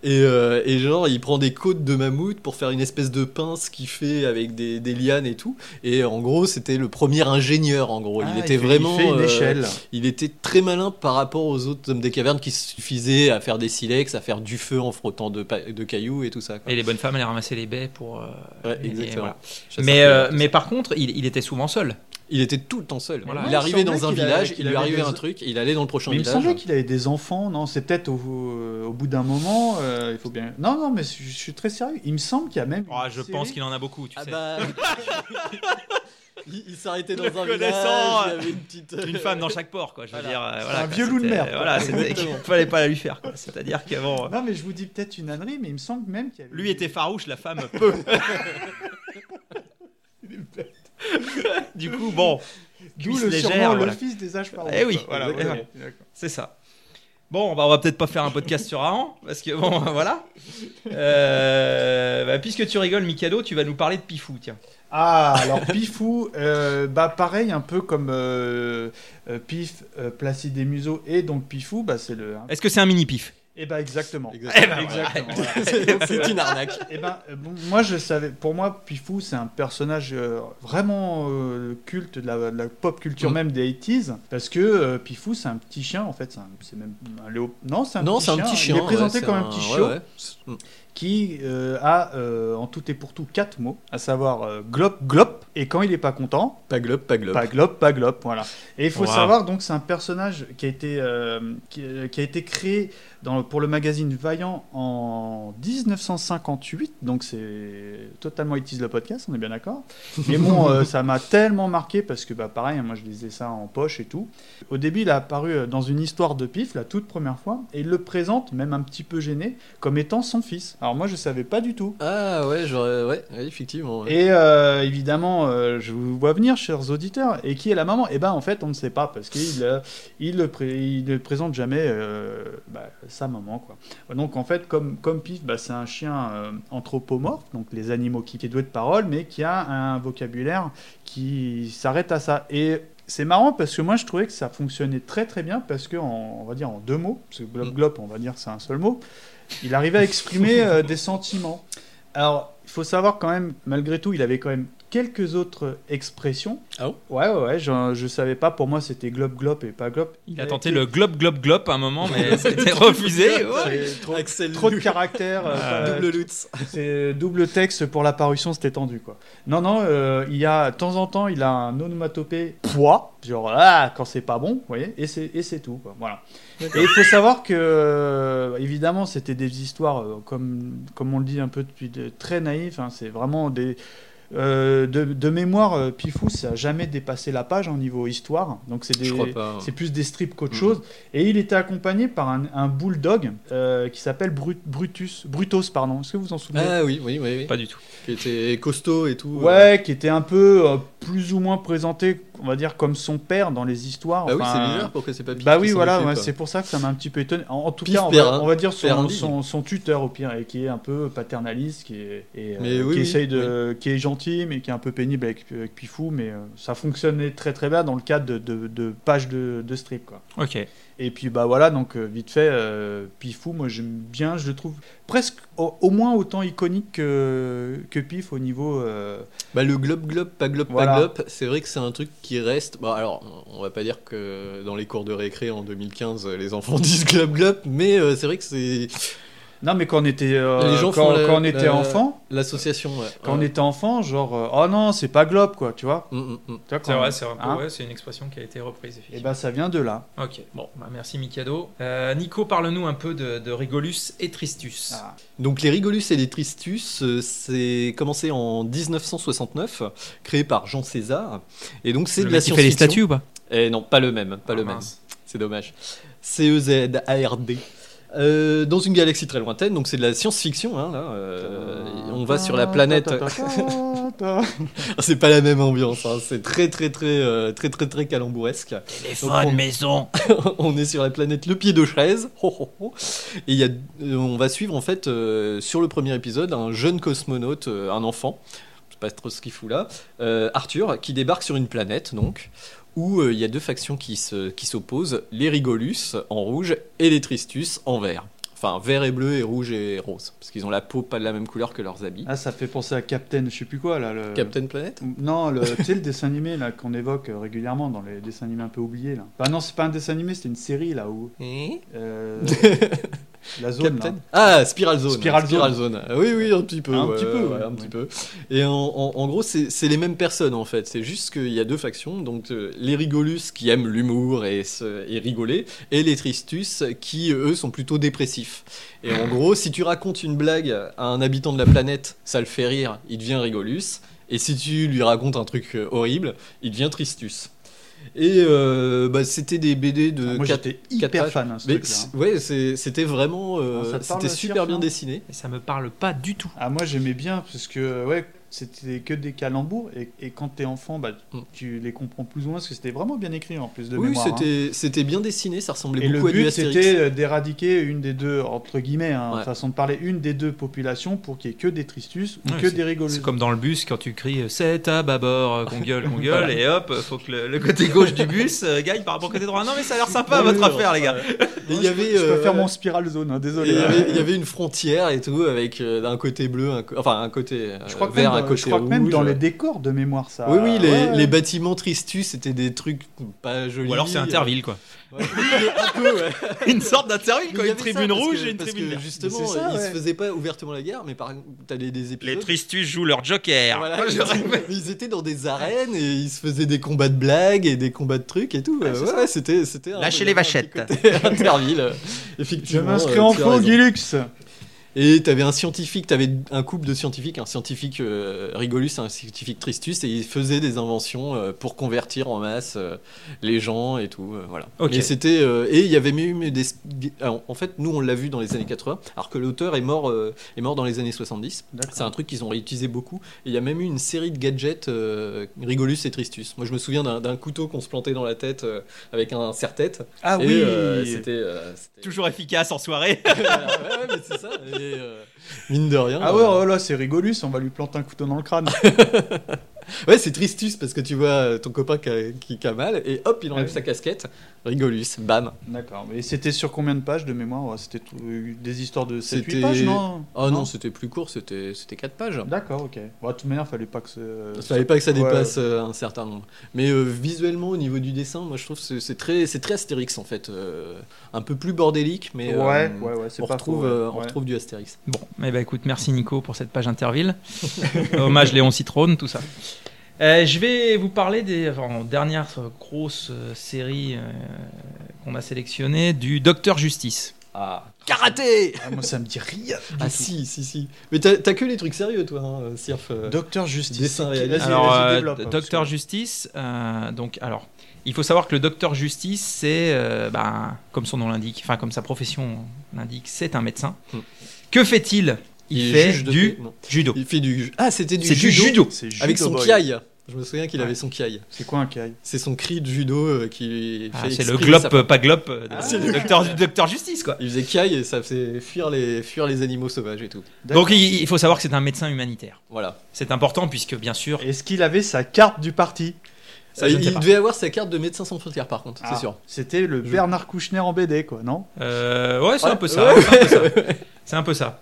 Et, euh, et genre, il prend des côtes de mammouth pour faire une espèce de pince qu'il fait avec des, des lianes et tout. Et en gros, c'était le premier ingénieur, en gros. Ah, il était fait- vraiment. Il fait une euh, échelle. il était très malin par rapport aux autres hommes des cavernes qui suffisaient à faire des silex, à faire du feu en frottant de, cailloux et tout ça. quoi. Et les bonnes femmes allaient ramasser les baies pour. euh, Ouais, exactement. voilà. Mais, euh, mais par contre, il, il était souvent seul. Il était tout le temps seul. Voilà. Il arrivait dans un village, il lui arrivait des- un truc, il allait dans le prochain Mais il me village. semblait qu'il avait des enfants, non C'est peut-être au, au- bout d'un moment, euh, il faut bien. Non, non, mais je, je suis très sérieux. Il me semble qu'il y a même. Ah, une je série- pense qu'il en a beaucoup, tu Ah sais. bah. il il s'arrêtait dans Le un village, il y avait une petite. Une femme dans chaque port, quoi. Je veux Voilà. dire, euh, voilà, un quoi, vieux loup de mer, quoi. Voilà, il fallait pas la lui faire. quoi. C'est-à-dire qu'avant, euh, Non, mais je vous dis peut-être une ânerie, mais il me semble même qu'il y avait. lui était farouche, la femme peu. du coup, bon, D'où le légère, surnom voilà. le fils des âges pharaons. Eh oui, voilà, d'accord. c'est ça. Bon, bah, on va peut-être pas faire un podcast sur Aran, parce que bon, voilà. Euh, bah, puisque tu rigoles, Mikado, tu vas nous parler de Pifou, tiens. Ah, alors Pifou, euh, bah pareil, un peu comme euh, euh, Pif, euh, Placide et Museau et donc Pifou, bah c'est le. Est-ce que c'est un mini Pif Et bah exactement. Exactement. Eh ben, Exactement. C'est une arnaque. Eh ben, euh, bon, moi je savais, pour moi Pifou c'est un personnage euh, vraiment euh, culte de la, de la pop culture Mm. même des 80s parce que euh, Pifou c'est un petit chien en fait, c'est même un léo... Non, c'est un, Non, petit, un chien. petit chien. Il est présenté ouais, comme un petit ouais, chiot ouais. Mm. Qui euh, a euh, en tout et pour tout quatre mots, à savoir euh, glop glop et quand il est pas content, Pas globe, pas globe. pas glop, pas glop, voilà. Et il faut Wow. savoir donc c'est un personnage qui a été euh, qui, qui a été créé dans, pour le magazine Vaillant en 1958, donc c'est totalement utilise le podcast, on est bien d'accord. Mais bon, euh, ça m'a tellement marqué parce que bah pareil, moi je lisais ça en poche et tout. Au début, il a apparu dans une histoire de Pif la toute première fois et il le présente, même un petit peu gêné, comme étant son fils. Alors moi je savais pas du tout. Ah ouais, j'aurais. Ouais, ouais, effectivement. ouais. Et euh, évidemment, euh, je vous vois venir, chers auditeurs. Et qui est la maman? Eh ben, en fait, on ne sait pas parce qu'il euh, il le pré- il ne présente jamais euh, bah, sa maman, quoi. Donc, en fait, comme comme Pif, bah, c'est un chien euh, anthropomorphe, donc les animaux qui, qui est doué de parole, mais qui a un vocabulaire qui s'arrête à ça. Et c'est marrant parce que moi, je trouvais que ça fonctionnait très très bien parce que en- on va dire en deux mots, parce que glop glop, on va dire c'est un seul mot. Il arrivait à exprimer euh, des sentiments. Alors, il faut savoir quand même, malgré tout, il avait quand même quelques autres expressions. Ah bon Ouais, ouais, ouais, je, je savais pas. Pour moi, c'était globe globe et pas globe. Il a tenté le globe globe globe à un moment, mais c'était refusé. Ouais. Trop, trop de caractères. euh, Ah, double Lutz. C'est double texte pour la parution, c'était tendu quoi. Non, non, euh, il y a de temps en temps, il a un onomatopée poids, genre ah quand c'est pas bon, vous voyez, et c'est et c'est tout quoi. Voilà. Et il faut savoir que euh, évidemment c'était des histoires euh, comme comme on le dit un peu depuis de- très naïf. hein, c'est vraiment des euh, de, de mémoire, euh, Pifou, ça a jamais dépassé la page en niveau histoire. Donc c'est pas. c'est plus des strips qu'autre Mhm. chose. Et il était accompagné par un, un bulldog euh, qui s'appelle Brut- Brutus, Brutos, pardon. Est-ce que vous vous en souvenez? Ah oui, oui, oui. oui. Pas du tout. Qui était costaud et tout. Ouais, qui était un peu euh, plus ou moins présenté, on va dire, comme son père dans les histoires. Bah oui, c'est bizarre, pourquoi c'est pas Pif Bah oui, voilà, ouais, c'est pour ça que ça m'a un petit peu étonné. En, en tout Pif cas, on va, hein, on va dire son, indigne. son, son tuteur au pire, et qui est un peu paternaliste, qui est, et, euh, Mais oui, qui oui, essaye de, qui est gentil, mais qui est un peu pénible avec, avec Pifou, mais euh, ça fonctionnait très très bien dans le cadre de, de, de pages de, de strip, quoi. Ok. Et puis bah voilà, donc euh, vite fait, euh, Pifou, moi j'aime bien, je le trouve presque au, au moins autant iconique que, que Pif au niveau. euh, Bah le globe globe pas globe Voilà. pas globe, c'est vrai que c'est un truc qui reste. Bon alors, on va pas dire que dans les cours de récré en 2015, les enfants disent globe globe, mais euh, c'est vrai que c'est Non, mais quand on était, euh, quand, la- on était la- enfant, l'association. ouais. quand on était enfant, genre euh, oh non, c'est pas globe quoi, tu vois. Mm, mm, mm. Vois, C'est vrai, c'est un peu- Hein ouais, c'est une expression qui a été reprise. Et Effectivement. bah ça vient de là. Ok, bon, bah, merci Mikado. Euh, Nico, parle-nous un peu de, de Rigolus et Tristus. Ah. Donc les Rigolus et les Tristus, c'est commencé en 1969, créé par Jean César, et donc c'est Le de la qui fait les science-fiction. statues ou pas? Et non, pas le même, pas le Ah, même. C'est dommage. C-E-Z-A-R-D. Euh, dans une galaxie très lointaine, donc c'est de la science-fiction. Hein, là. euh, on va sur la planète. Ta. c'est pas la même ambiance. hein, C'est très très très très très très très calambouresque. Donc, on- maison. on est sur la planète Le Pied de Chaise. Et il y a, euh, on va suivre en fait euh, sur le premier épisode un jeune cosmonaute, euh, un enfant, je sais pas trop ce qu'il fout là, euh, Arthur, qui débarque sur une planète donc où euh, il y a deux factions qui se qui s'opposent, les Rigolus en rouge et les Tristus en vert. Enfin, vert et bleu et rouge et rose, parce qu'ils ont la peau pas de la même couleur que leurs habits. Ah, ça fait penser à Captain, je sais plus quoi là. Le... Captain Planet? Non, le, tu sais, le dessin animé là qu'on évoque euh, régulièrement dans les dessins animés un peu oubliés là. Bah non, c'est pas un dessin animé, c'était une série là où euh, la zone Captain là. Ah, Spiral Zone. Spiral Zone. Ah Oui, oui, un petit peu. Un ouais, petit peu, ouais, ouais. un petit peu. Et en, en- en gros, c'est les mêmes personnes en fait. C'est juste qu'il y a deux factions. Donc euh, les Rigolus qui aiment l'humour et, se- et rigoler, et les Tristus qui eux sont plutôt dépressifs. Et en gros, si tu racontes une blague à un habitant de la planète, ça le fait rire, il devient Rigolus. Et si tu lui racontes un truc euh, horrible, il devient Tristus. Et euh, bah, c'était des BD de Ah, Moi j'étais hyper pages. fan hein, ce mais truc là. c- ouais, c'était vraiment, euh, Ah, parle, c'était super bien dessiné. Et ça me parle pas du tout. Ah moi j'aimais bien parce que ouais c'était que des calembours et, et quand t'es enfant bah Mm. tu les comprends plus ou moins parce que c'était vraiment bien écrit en plus de Oui, mémoire. hein. c'était c'était bien dessiné, ça ressemblait Et le beaucoup à du but Astérix. c'était euh, d'éradiquer une des deux entre guillemets hein, Ouais. façon de parler une des deux populations pour qu'il y ait que des Tristus ou Ouais, que des Rigolus. C'est comme dans le bus quand tu cries euh, c'est à bâbord euh, qu'on gueule, qu'on gueule, et hop, faut que le, le côté gauche du bus euh, gagne par rapport au côté droit. Non mais ça a l'air sympa votre ouais, affaire les gars. Il y avait, Je peux faire mon spiral zone, hein, désolé. il y avait- il y avait une frontière et tout avec euh, un côté bleu, un enfin un côté euh, je crois que vert, côté je crois que même rouge. dans les décors de mémoire ça. Oui, oui, les, ouais, les bâtiments Tristus c'était des trucs pas jolis. Ou alors c'est Interville quoi. Ouais, un peu, ouais. Une sorte d'Interville quoi, une ça, tribune rouge que- et une tribune verte. justement, ça, ils se faisaient pas ouvertement la guerre, mais par t'as des, des épisodes. Les Tristus jouent leur Joker. Voilà, ils, étaient dans des arènes et ils se faisaient des combats de blagues et des combats de trucs et tout. Ouais, Euh, c'est ouais, c'était, Lâchez les vachettes. Interville, euh, Je effectivement. m'inscris euh, en faux. Gilux. Et t'avais un scientifique, t'avais un couple de scientifiques, un scientifique euh, Rigolus et un scientifique Tristus, et ils faisaient des inventions euh, pour convertir en masse euh, les gens et tout. voilà. Mais c'était et il y avait même des. alors, en fait, nous on l'a vu dans les années 80, alors que l'auteur est mort est mort dans les années 70. D'accord. C'est un truc qu'ils ont réutilisé beaucoup. Et il y a même eu une série de gadgets Rigolus et Tristus. Moi, je me souviens d'un couteau qu'on se plantait dans la tête avec un serre-tête. Ah Et, oui. c'était. Toujours efficace en soirée. Ouais, ouais, mais c'est ça. Et, euh, mine de rien. Ah ouais, euh, oh là, c'est Rigolus, on va lui planter un couteau dans le crâne. Ouais, c'est tristus parce que tu vois euh, ton copain qui a, qui- qui a mal et hop, il enlève Ouais. sa casquette. Rigolus, bam. D'accord. Et c'était sur combien de pages de mémoire C'était tout- euh, des histoires de 7-8 C'était- pages, non? Oh non, c'était plus court, c'était 4 pages. D'accord, ok. Bon, de toute manière, fallait pas que ce. Fallait pas que ça dépasse euh, un certain nombre. Mais euh, visuellement, au niveau du dessin, moi je trouve que c'est- très, c'est très Astérix en fait. euh, un peu plus bordélique, mais euh, Ouais, ouais, on, pas retrouve, faux, ouais. euh, on Ouais. retrouve du Astérix. Bon, eh ben écoute, merci Nico pour cette page Interville. Hommage Léon Citrone, tout ça. Euh, je vais vous parler des enfin, dernières grosses euh, séries euh, qu'on a sélectionnées du Docteur Justice. Ah, karaté Ah, moi, ça me dit rien. du Ah tout. si, si, si. Mais t'as que les trucs sérieux, toi, hein, Sirf. euh. Docteur Justice. Dessin vas-y, alors, euh, hein, Docteur Justice, euh, donc alors, il faut savoir que le Docteur Justice, c'est, euh, ben, comme son nom l'indique, enfin comme sa profession l'indique, c'est un médecin. Hmm. Que fait-il? Il, fait du paix, judo. Il fait du. Ah, c'était du C'est du judo. judo. Avec Judo son Boy. Je me souviens qu'il Ouais. avait son kiaï. C'est quoi un kiaï C'est son cri de judo euh, qui Ah, fait c'est le glop, sa- euh, pas glop, euh, Ah. c'est le docteur, du docteur Justice, quoi. Il faisait kiaï et ça faisait fuir les, fuir les animaux sauvages et tout. Donc il, il faut savoir que c'est un médecin humanitaire. Voilà. C'est important puisque bien sûr, Est-ce qu'il avait sa carte du parti? Ça, il devait avoir sa carte de médecin sans frontières par contre, Ah, c'est sûr. C'était le Je- Bernard Kouchner en BD, quoi, non? Euh, ouais, c'est Ouais, un peu ça. ouais, c'est un peu ça. ouais. C'est un peu ça.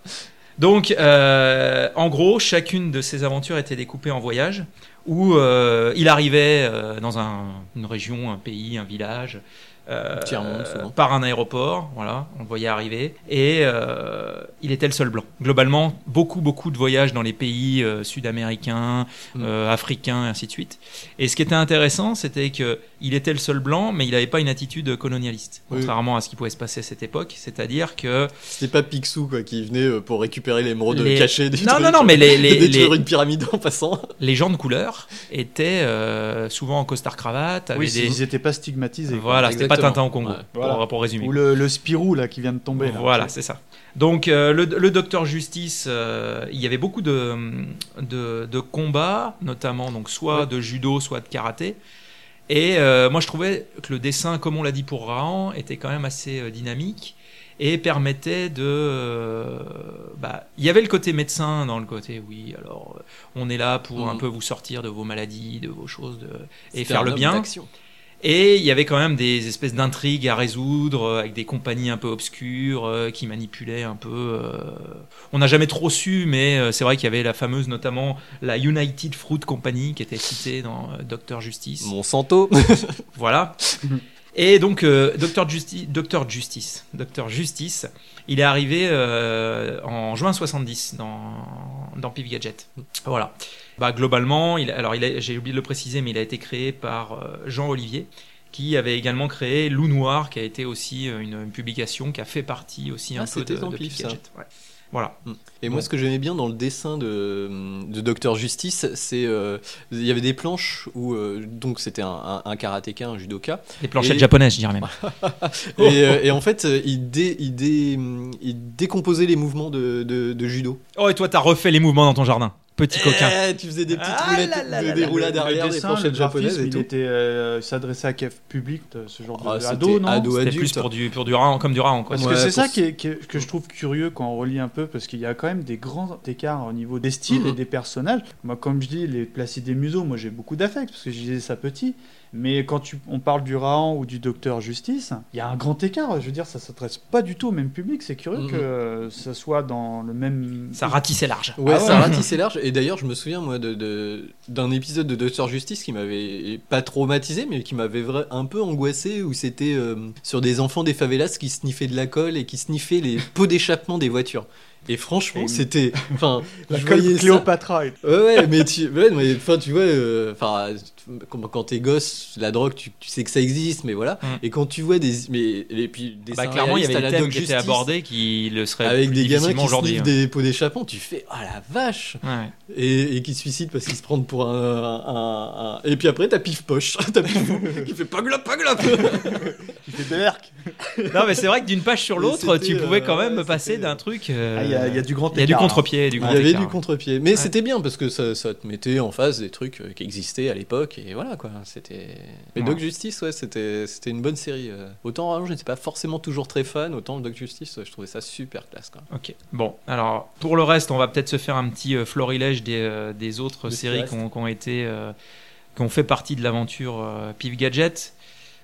Donc, euh, en gros, chacune de ces aventures était découpée en voyages où euh, il arrivait euh, dans un- une région, un pays, un village, euh, par un aéroport, voilà, on le voyait arriver, et euh, il était le seul blanc. Globalement, beaucoup, beaucoup de voyages dans les pays euh, sud-américains, Mm. euh, africains, et ainsi de suite. Et ce qui était intéressant, c'était que il était le seul blanc, mais il n'avait pas une attitude colonialiste, Oui. contrairement à ce qui pouvait se passer à cette époque. C'est-à-dire que C'était pas Picsou quoi qui venait pour récupérer l'émeraude Les- cachée du Non, non, non, mais les- de les- détruire les- une pyramide en passant. les gens de couleur étaient euh, souvent en costard cravate, avaient Oui, des... ils n'étaient pas stigmatisés. Voilà, c'était pas Exactement. Tintin au Congo, Ouais. Voilà. pour résumer. Ou le, le Spirou, là, qui vient de tomber. là. Voilà, c'est ça. Donc euh, le, le Docteur Justice, euh, il y avait beaucoup de, de, de combats, notamment donc soit Ouais. de judo, soit de karaté. Et euh, moi je trouvais que le dessin, comme on l'a dit pour Rahan, était quand même assez euh, dynamique et permettait de... euh, bah, il y avait le côté médecin dans le côté, oui, alors on est là pour un Mhm. peu vous sortir de vos maladies, de vos choses, de, et faire un le bien. Et il y avait quand même des espèces d'intrigues à résoudre euh, avec des compagnies un peu obscures euh, qui manipulaient un peu. euh, On n'a jamais trop su, mais euh, c'est vrai qu'il y avait la fameuse, notamment la United Fruit Company qui était citée dans Docteur Justice. Monsanto. Voilà. Et donc, euh, Docteur Justice, Docteur Justice, Docteur Justice, il est arrivé euh, en juin 70 dans, dans Pif Gadget. Voilà. Bah, globalement, il, alors il a- j'ai oublié de le préciser, mais il a été créé par euh, Jean Olivier, qui avait également créé Loup Noir, qui a été aussi euh, une, une publication qui a fait partie aussi un Ah, peu de, de Pif, Pif ça. Gadget. Ouais. Voilà. Et moi, ce que j'aimais bien dans le dessin de, de Docteur Justice, c'est euh, il y avait des planches où euh, donc c'était un, un, un karatéka, un judoka, Les planchettes Et- japonaises, je dirais même. et, euh, et en fait, il, dé, il, dé, il décomposait les mouvements de, de, de judo. Oh, et toi, t'as refait les mouvements dans ton jardin. Petit coquin. Eh, tu faisais des petites Ah roulettes, là là de- là des roulades arrière, des planchettes japonaises il était, euh, s'adressait à quel public, ce genre de Ah, ado, non ado, C'était plus pour du, pour du Rahan, comme du Rahan, quoi. Parce Ouais, que c'est ça qui est- qui est- que je trouve curieux quand on relit un peu, parce qu'il y a quand même des grands écarts au niveau des styles Mhm. et des personnages. Moi, comme je dis, les Placide et Museau, moi j'ai beaucoup d'affect, parce que je disais ça petit. Mais quand tu, on parle du Rahan ou du Docteur Justice, il y a un grand écart. Je veux dire, ça s'adresse pas du tout au même public. C'est curieux Mhm. que euh, ça soit dans le même. Ça ratissait large. Ouais, Ah ça ratissait large. Et d'ailleurs, je me souviens, moi, de- de- d'un épisode de Docteur Justice qui m'avait pas traumatisé, mais qui m'avait vra- un peu angoissé, où c'était euh, sur des enfants des favelas qui sniffaient de la colle et qui sniffaient les pots d'échappement des voitures. Et franchement, Et- c'était. Enfin, La je colle voyais ça- Cléopatra. et- Ouais, ouais, mais tu, ouais, mais, enfin, tu vois, euh, enfin, quand t'es gosse, la drogue, tu, tu sais que ça existe, mais voilà. Mm. Et quand tu vois des, mais et puis des Bah, clairement, il y avait la thèmes Doc qui étaient Justice, abordés qui le seraient avec plus des gamins qui aujourd'hui. hein. des pots d'échappement, tu fais oh la vache Ouais. et, et qui se suicident parce qu'ils se prennent pour un, un- un- un- et puis après t'as pif poche, t'as pif qui fait pas glop pas glop. C'était Berk. Non, mais c'est vrai que d'une page sur l'autre, tu pouvais quand euh, même ouais, passer d'un truc. euh, Ah, Il y, a- il y a du grand il y a du hein. contre-pied, du Il y avait écart. du contre-pied, mais Ouais. c'était bien parce que ça, ça te mettait en face des trucs euh, qui existaient à l'époque et voilà quoi. C'était. Mais Ouais. Doc Justice, ouais, c'était c'était une bonne série. euh. Autant avant, je n'étais pas forcément toujours très fan, autant Doc Justice, ouais, je trouvais ça super classe. Quoi. Ok. Bon, alors pour le reste, on va peut-être se faire un petit euh, florilège des, euh, des autres De séries qui ont, qui ont été, euh, qui ont fait partie de l'aventure euh, Pif Gadget.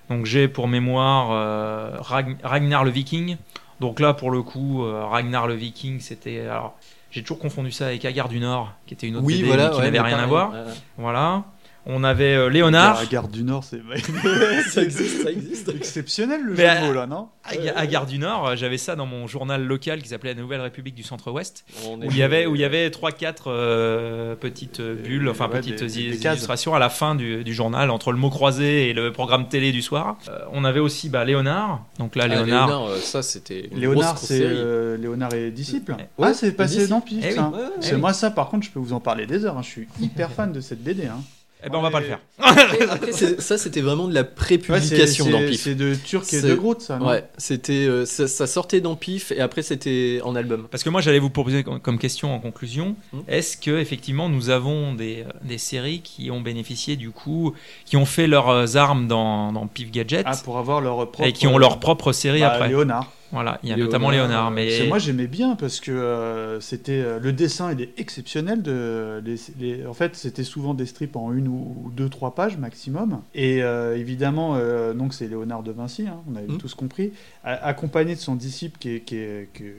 Donc j'ai pour mémoire euh, Ragn- Ragnar le Viking. Donc là, pour le coup, euh, Ragnar le Viking, c'était alors. J'ai toujours confondu ça avec Agar du Nord, qui était une autre Oui, BD, voilà, qui ouais, n'avait rien à voir. Voilà. On avait euh, Léonard. La Gare du Nord, c'est ça existe, ça existe. exceptionnel le Mais, jeu de euh, mots là, non Aga- Agar du Nord, euh, j'avais ça dans mon journal local qui s'appelait La Nouvelle République du Centre-Ouest. On où il y avait où il y avait trois quatre euh, petites bulles enfin ouais, petites des- des- i- des cases. illustrations à la fin du, du journal entre le mot croisé et le programme télé du soir Euh, on avait aussi bah, Léonard donc là Ah, Léonard, Léonard, euh, ça c'était. Léonard, c'est euh, Léonard et disciple. Ouais, ah, c'est passé dans Pif, Eh oui. ça. Ouais, ouais, C'est oui. moi ça, par contre, je peux vous en parler des heures. hein. Je suis hyper fan de cette BD. Hein. Eh ben on va pas le faire Après, après, c'est- ça c'était vraiment de la prépublication dans c'est Pif. c'est de Turc et C'est- de Groot, ça, non Ouais, c'était euh, ça, ça sortait dans Pif et après c'était en album. parce que moi j'allais vous proposer comme comme question en conclusion Hmm. est-ce que effectivement nous avons des, euh, des séries qui ont bénéficié du coup qui ont fait leurs armes dans, dans Pif Gadget Ah, pour avoir leur propre. et qui ont leur propre série Bah, après? Léonard. Voilà il y a Léonard, notamment Léonard mais C'est- Moi j'aimais bien parce que euh, c'était euh, le dessin il est exceptionnel de les- les- en fait c'était souvent des strips en une ou deux trois pages maximum et euh, évidemment euh, donc c'est Léonard de Vinci hein, on avait Mm. tous compris accompagné de son disciple qui est, qui est- qui est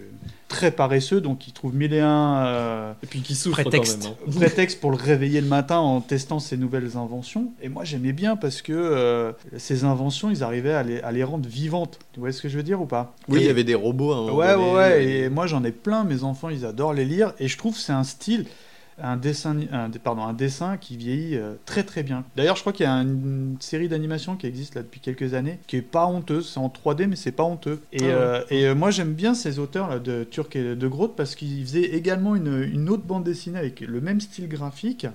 très paresseux donc il trouve mille et un euh, Et puis qui souffre Prétexte. quand même. hein. prétexte pour le réveiller le matin en testant ses nouvelles inventions. Et moi, j'aimais bien parce que euh, ces inventions, ils arrivaient à les, à les rendre vivantes. Tu vois ce que je veux dire ou pas? Oui, il y avait des robots. Ouais, ouais, ouais. et- Et moi, j'en ai plein. Mes enfants, ils adorent les lire. Et je trouve que c'est un style, un dessin, un, pardon, un dessin qui vieillit euh, très très bien. D'ailleurs, je crois qu'il y a une, série d'animation qui existe là depuis quelques années, qui est pas honteuse. C'est en 3D, mais c'est pas honteux. Et, Ah ouais. euh, et euh, moi, j'aime bien ces auteurs là de Turc et de Groot parce qu'ils faisaient également une, une autre bande dessinée avec le même style graphique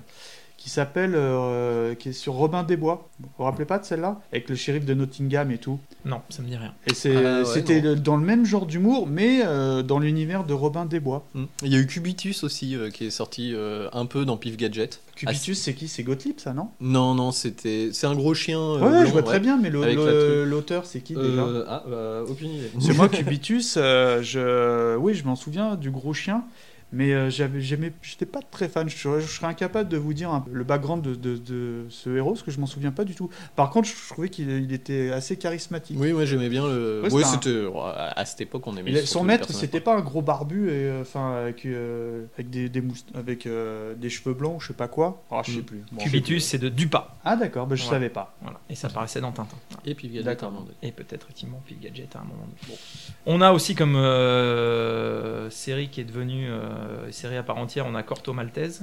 qui s'appelle euh, qui est sur Robin des Bois. Vous vous rappelez pas de celle-là? Avec le shérif de Nottingham et tout. non ça me dit rien Et c'est- Ah ouais, c'était le- dans le même genre d'humour, mais euh, dans l'univers de Robin des Bois. Mm. Il y a eu Cubitus aussi euh, qui est sorti euh, un peu dans Pif Gadget. Cubitus, c'est qui? C'est Gottlieb, ça, non? Non, non, c'était c'est un gros chien. euh, Ouais, blanc, je vois ouais. très bien, mais le- le- l'auteur, c'est qui déjà? Euh, ah, bah, aucune idée. C'est moi, Cubitus. euh, je... Oui, je m'en souviens du gros chien. Mais euh, j'aimais, j'étais pas très fan. Je serais, je serais incapable de vous dire un peu le background de, de- de ce héros, parce que je m'en souviens pas du tout. Par contre, je trouvais qu'il il était assez charismatique. Oui, moi j'aimais bien le. Ouais, Ouais, c'était c'était à cette époque on aimait. Il son maître, c'était pas un gros barbu et euh, enfin avec euh, avec des, des moust- avec euh, des cheveux blancs, je sais pas quoi. Ah, je sais Mm. plus. Bon, Cubitus c'est de Dupas Ah d'accord, bah, je Ouais. savais pas. voilà et ça paraissait dans Tintin Et Pif Gadget. À un moment donné. Et peut-être effectivement Pif Gadget à un moment donné. On a aussi comme euh, série qui est devenue euh, série à part entière, on a Corto Maltese.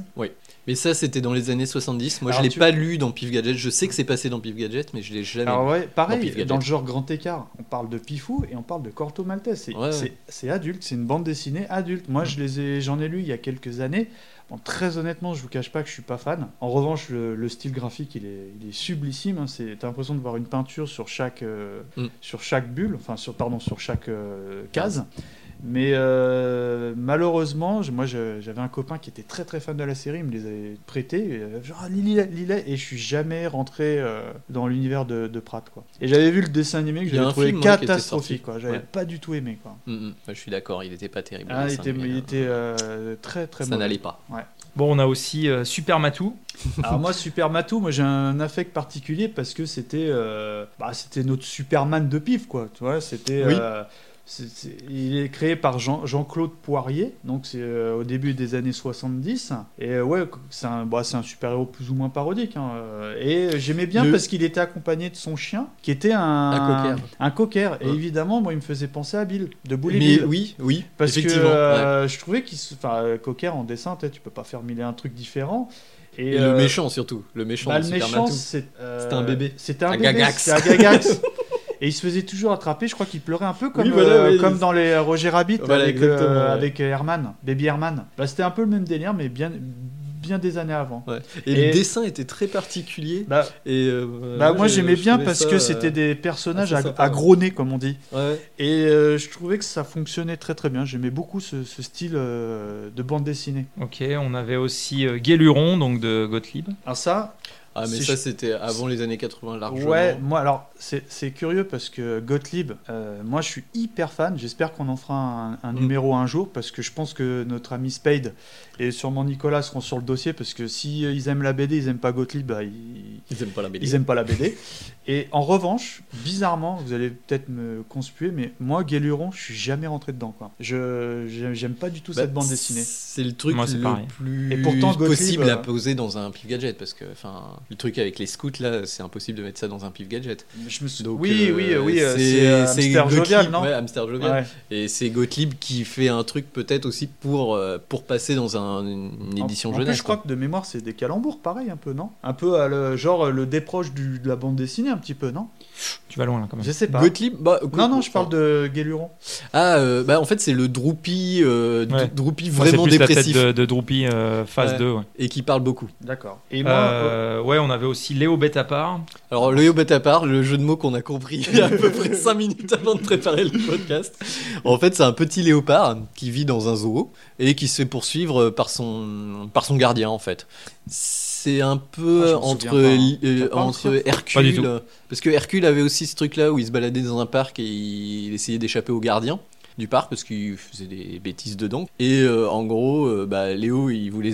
Mais ça, c'était dans les années 70. Moi, Alors, je l'ai tu- pas lu dans Pif Gadget. Je sais que c'est passé dans Pif Gadget, mais je l'ai jamais. Alors ouais, pareil, dans le genre grand écart, on parle de Pifou et on parle de Corto Maltese. C'est Ouais, ouais. adulte, c'est une bande dessinée adulte. Moi, je les ai, j'en ai lu il y a quelques années. Bon, très honnêtement, je vous cache pas que je suis pas fan. En revanche, le, le style graphique, il est, il est sublissime. hein. C'est, t'as l'impression de voir une peinture sur chaque, euh, Mm. sur chaque bulle, enfin sur, pardon, sur chaque euh, case. Mais euh, malheureusement, moi j'avais un copain qui était très très fan de la série, il me les avait prêtés, genre ah, lis-les, et je suis jamais rentré euh, dans l'univers de, de Pratt. Quoi. Et j'avais vu le dessin animé que j'avais trouvé film, était catastrophique, quoi. j'avais Ouais. pas du tout aimé. Quoi. Mm, mm. Ouais, je suis d'accord, il était pas terrible. Ah, il était, mais, il euh, était euh, très très Ça n'allait pas. Bon, on a aussi euh, Super Matou. Alors moi Super Matou, moi j'ai un affect particulier parce que c'était euh, bah, c'était notre Superman de pif quoi, tu vois, c'était Oui. euh, il est créé par Jean- Jean-Claude Poirier, donc c'est euh, au début des années 70 et euh, ouais, c'est un bah, c'est un super-héros plus ou moins parodique hein, euh, et j'aimais bien Le- parce qu'il était accompagné de son chien qui était un Un cocker. un cocker. et évidemment moi il me faisait penser à Bill de Bully Mais Bill. oui, oui, Parce que ouais. euh, je trouvais qu'il. Enfin, euh, Cocker en dessin, tu peux pas faire mille et un trucs différents. Et, Et euh, le méchant surtout, le méchant bah, le méchant, c'est, euh, C'était un bébé. C'était un, Un bébé, gagax. c'était un gagax. Et il se faisait toujours attraper, je crois qu'il pleurait un peu comme, Oui, voilà, euh, comme dans les euh, Roger Rabbit Voilà, avec, euh, ouais. avec Herman, Baby Herman. Bah, c'était un peu le même délire, mais bien, bien des années avant. Ouais. Et, Et- le dessin était très particulier. Bah, Et euh, bah, moi j'ai- j'aimais bien parce ça, que euh, c'était des personnages à, sympa, à ouais. gros nez, comme on dit. Ouais. Et euh, je trouvais que ça fonctionnait très très bien. J'aimais beaucoup ce, ce style euh, de bande dessinée. Ok, on avait aussi euh, Guéluron, donc de Gottlieb. Alors ça, Ah, mais ça, c'était avant les années 80 largement. ouais, moi alors c'est c'est curieux parce que Gottlieb, euh, moi je suis hyper fan. J'espère qu'on en fera un, un Mm. numéro un jour parce que je pense que notre ami Spade et sûrement Nicolas seront sur le dossier parce que si euh, ils aiment la BD, ils aiment pas Gottlieb, bah, ils, Ils aiment pas la BD. ils aiment pas la BD. Et en revanche, bizarrement, vous allez peut-être me conspuer, mais moi Guéluron, je suis jamais rentré dedans. Quoi. Je j'aime- pas du tout Bah, cette bande dessinée. C'est le truc Moi, c'est le pareil. plus Et pourtant, Gottlieb, possible à euh, poser dans un pif gadget parce que enfin le truc avec les scouts là, c'est impossible de mettre ça dans un pif gadget. Je me suis... Donc, oui, euh, oui, oui, euh, c'est euh, Hamster Gottlieb- Jovial, non Ouais, Hamster Jovial. Ouais. Et c'est Gottlieb qui fait un truc peut-être aussi pour pour passer dans un- une édition en, en plus, jeunesse. je crois que de mémoire, c'est des calembours, pareil, un peu, non Un peu à le, genre le déproche du, de la bande dessinée, un petit peu, non Tu vas loin là quand même. Je sais pas. Gottlieb, bah, Non, non, je parle de Guéluron. Ah, euh, bah en fait c'est le Droopy, euh, Ouais. Droopy vraiment plus dépressif la tête de, de Droopy euh, phase Ouais. 2. Ouais. et qui parle beaucoup. D'accord. Et moi, euh, Euh, ouais, on avait aussi Léo Betapar. Alors à part, le jeu de mots qu'on a compris il y a à peu près 5 minutes avant de préparer le podcast. En fait, c'est un petit léopard qui vit dans un zoo et qui se fait poursuivre par son par son gardien en fait. C'est un peu Ah, entre hein. euh, entre Hercule parce que Hercule avait aussi ce truc là où il se baladait dans un parc et il essayait d'échapper au gardien du parc parce qu'il faisait des bêtises dedans. Et euh, en gros euh, bah, Léo il voulait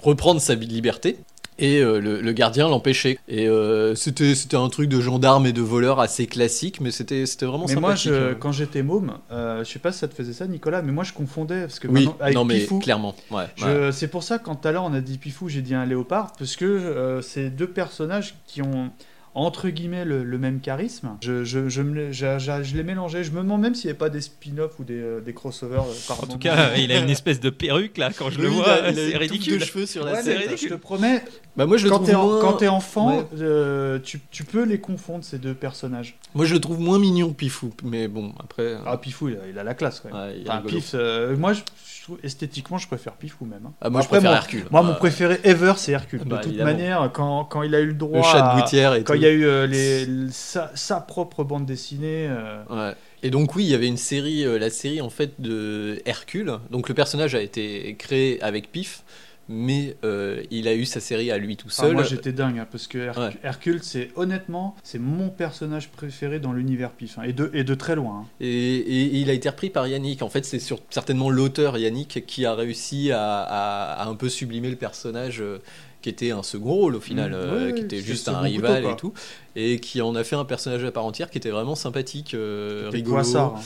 reprendre sa liberté et euh, le, le gardien l'empêchait. Et euh, c'était c'était un truc de gendarme et de voleur assez classique, mais c'était c'était vraiment mais moi, sympathique. je, hein. quand j'étais môme, euh, je sais pas si ça te faisait ça, Nicolas, mais moi je confondais parce que Oui, avec non mais Pifou, clairement. Ouais, je- ouais. c'est pour ça que quand tout à l'heure on a dit Pifou, j'ai dit un léopard parce que euh, c'est deux personnages qui ont entre guillemets le, le même charisme. Je, je, je, me les- je- je- je les mélangeais. Je me demande même s'il n'y avait pas des spin-offs ou des, euh, des crossovers. euh, par En tout cas, il a une espèce de perruque là quand je le Oui, vois. il a- il a C'est ridicule. de cheveux sur la Ouais, mais je te promets, Bah moi je quand t'es moins. enfant, Ouais. euh, tu, tu peux les confondre ces deux personnages. Moi je le trouve moins mignon Pifou, mais bon après. euh, Ah, Pifou, il a, il a la classe quand même. ouais, Enfin. Pif, euh, moi, je, je trouve- esthétiquement, je préfère Pifou même. hein. Ah, moi je Après, préfère moi, Hercule. Moi, mon Ah, préféré ever, c'est Hercule. Bah, de toute évidemment. manière, quand, quand il a eu le droit Le chat de à- gouttière et quand tout. il y a eu les, sa, sa propre bande dessinée. Ouais. Et donc oui, il y avait une série, la série en fait de Hercule. Donc le personnage a été créé avec Pif, mais euh, il a eu sa série à lui tout seul. moi, j'étais dingue hein, parce que Ouais. Hercule, c'est honnêtement, c'est mon personnage préféré dans l'univers Pif hein, et, de, et de très loin. hein. Et, et il a été repris par Yannick. En fait, c'est certainement l'auteur Yannick qui a réussi à, à- à un peu sublimer le personnage euh, qui était un second rôle au final, Mm, euh, qui était juste un rival couteau, et tout, et qui en a fait un personnage à part entière qui était vraiment sympathique, euh, rigolo. Poissard, hein.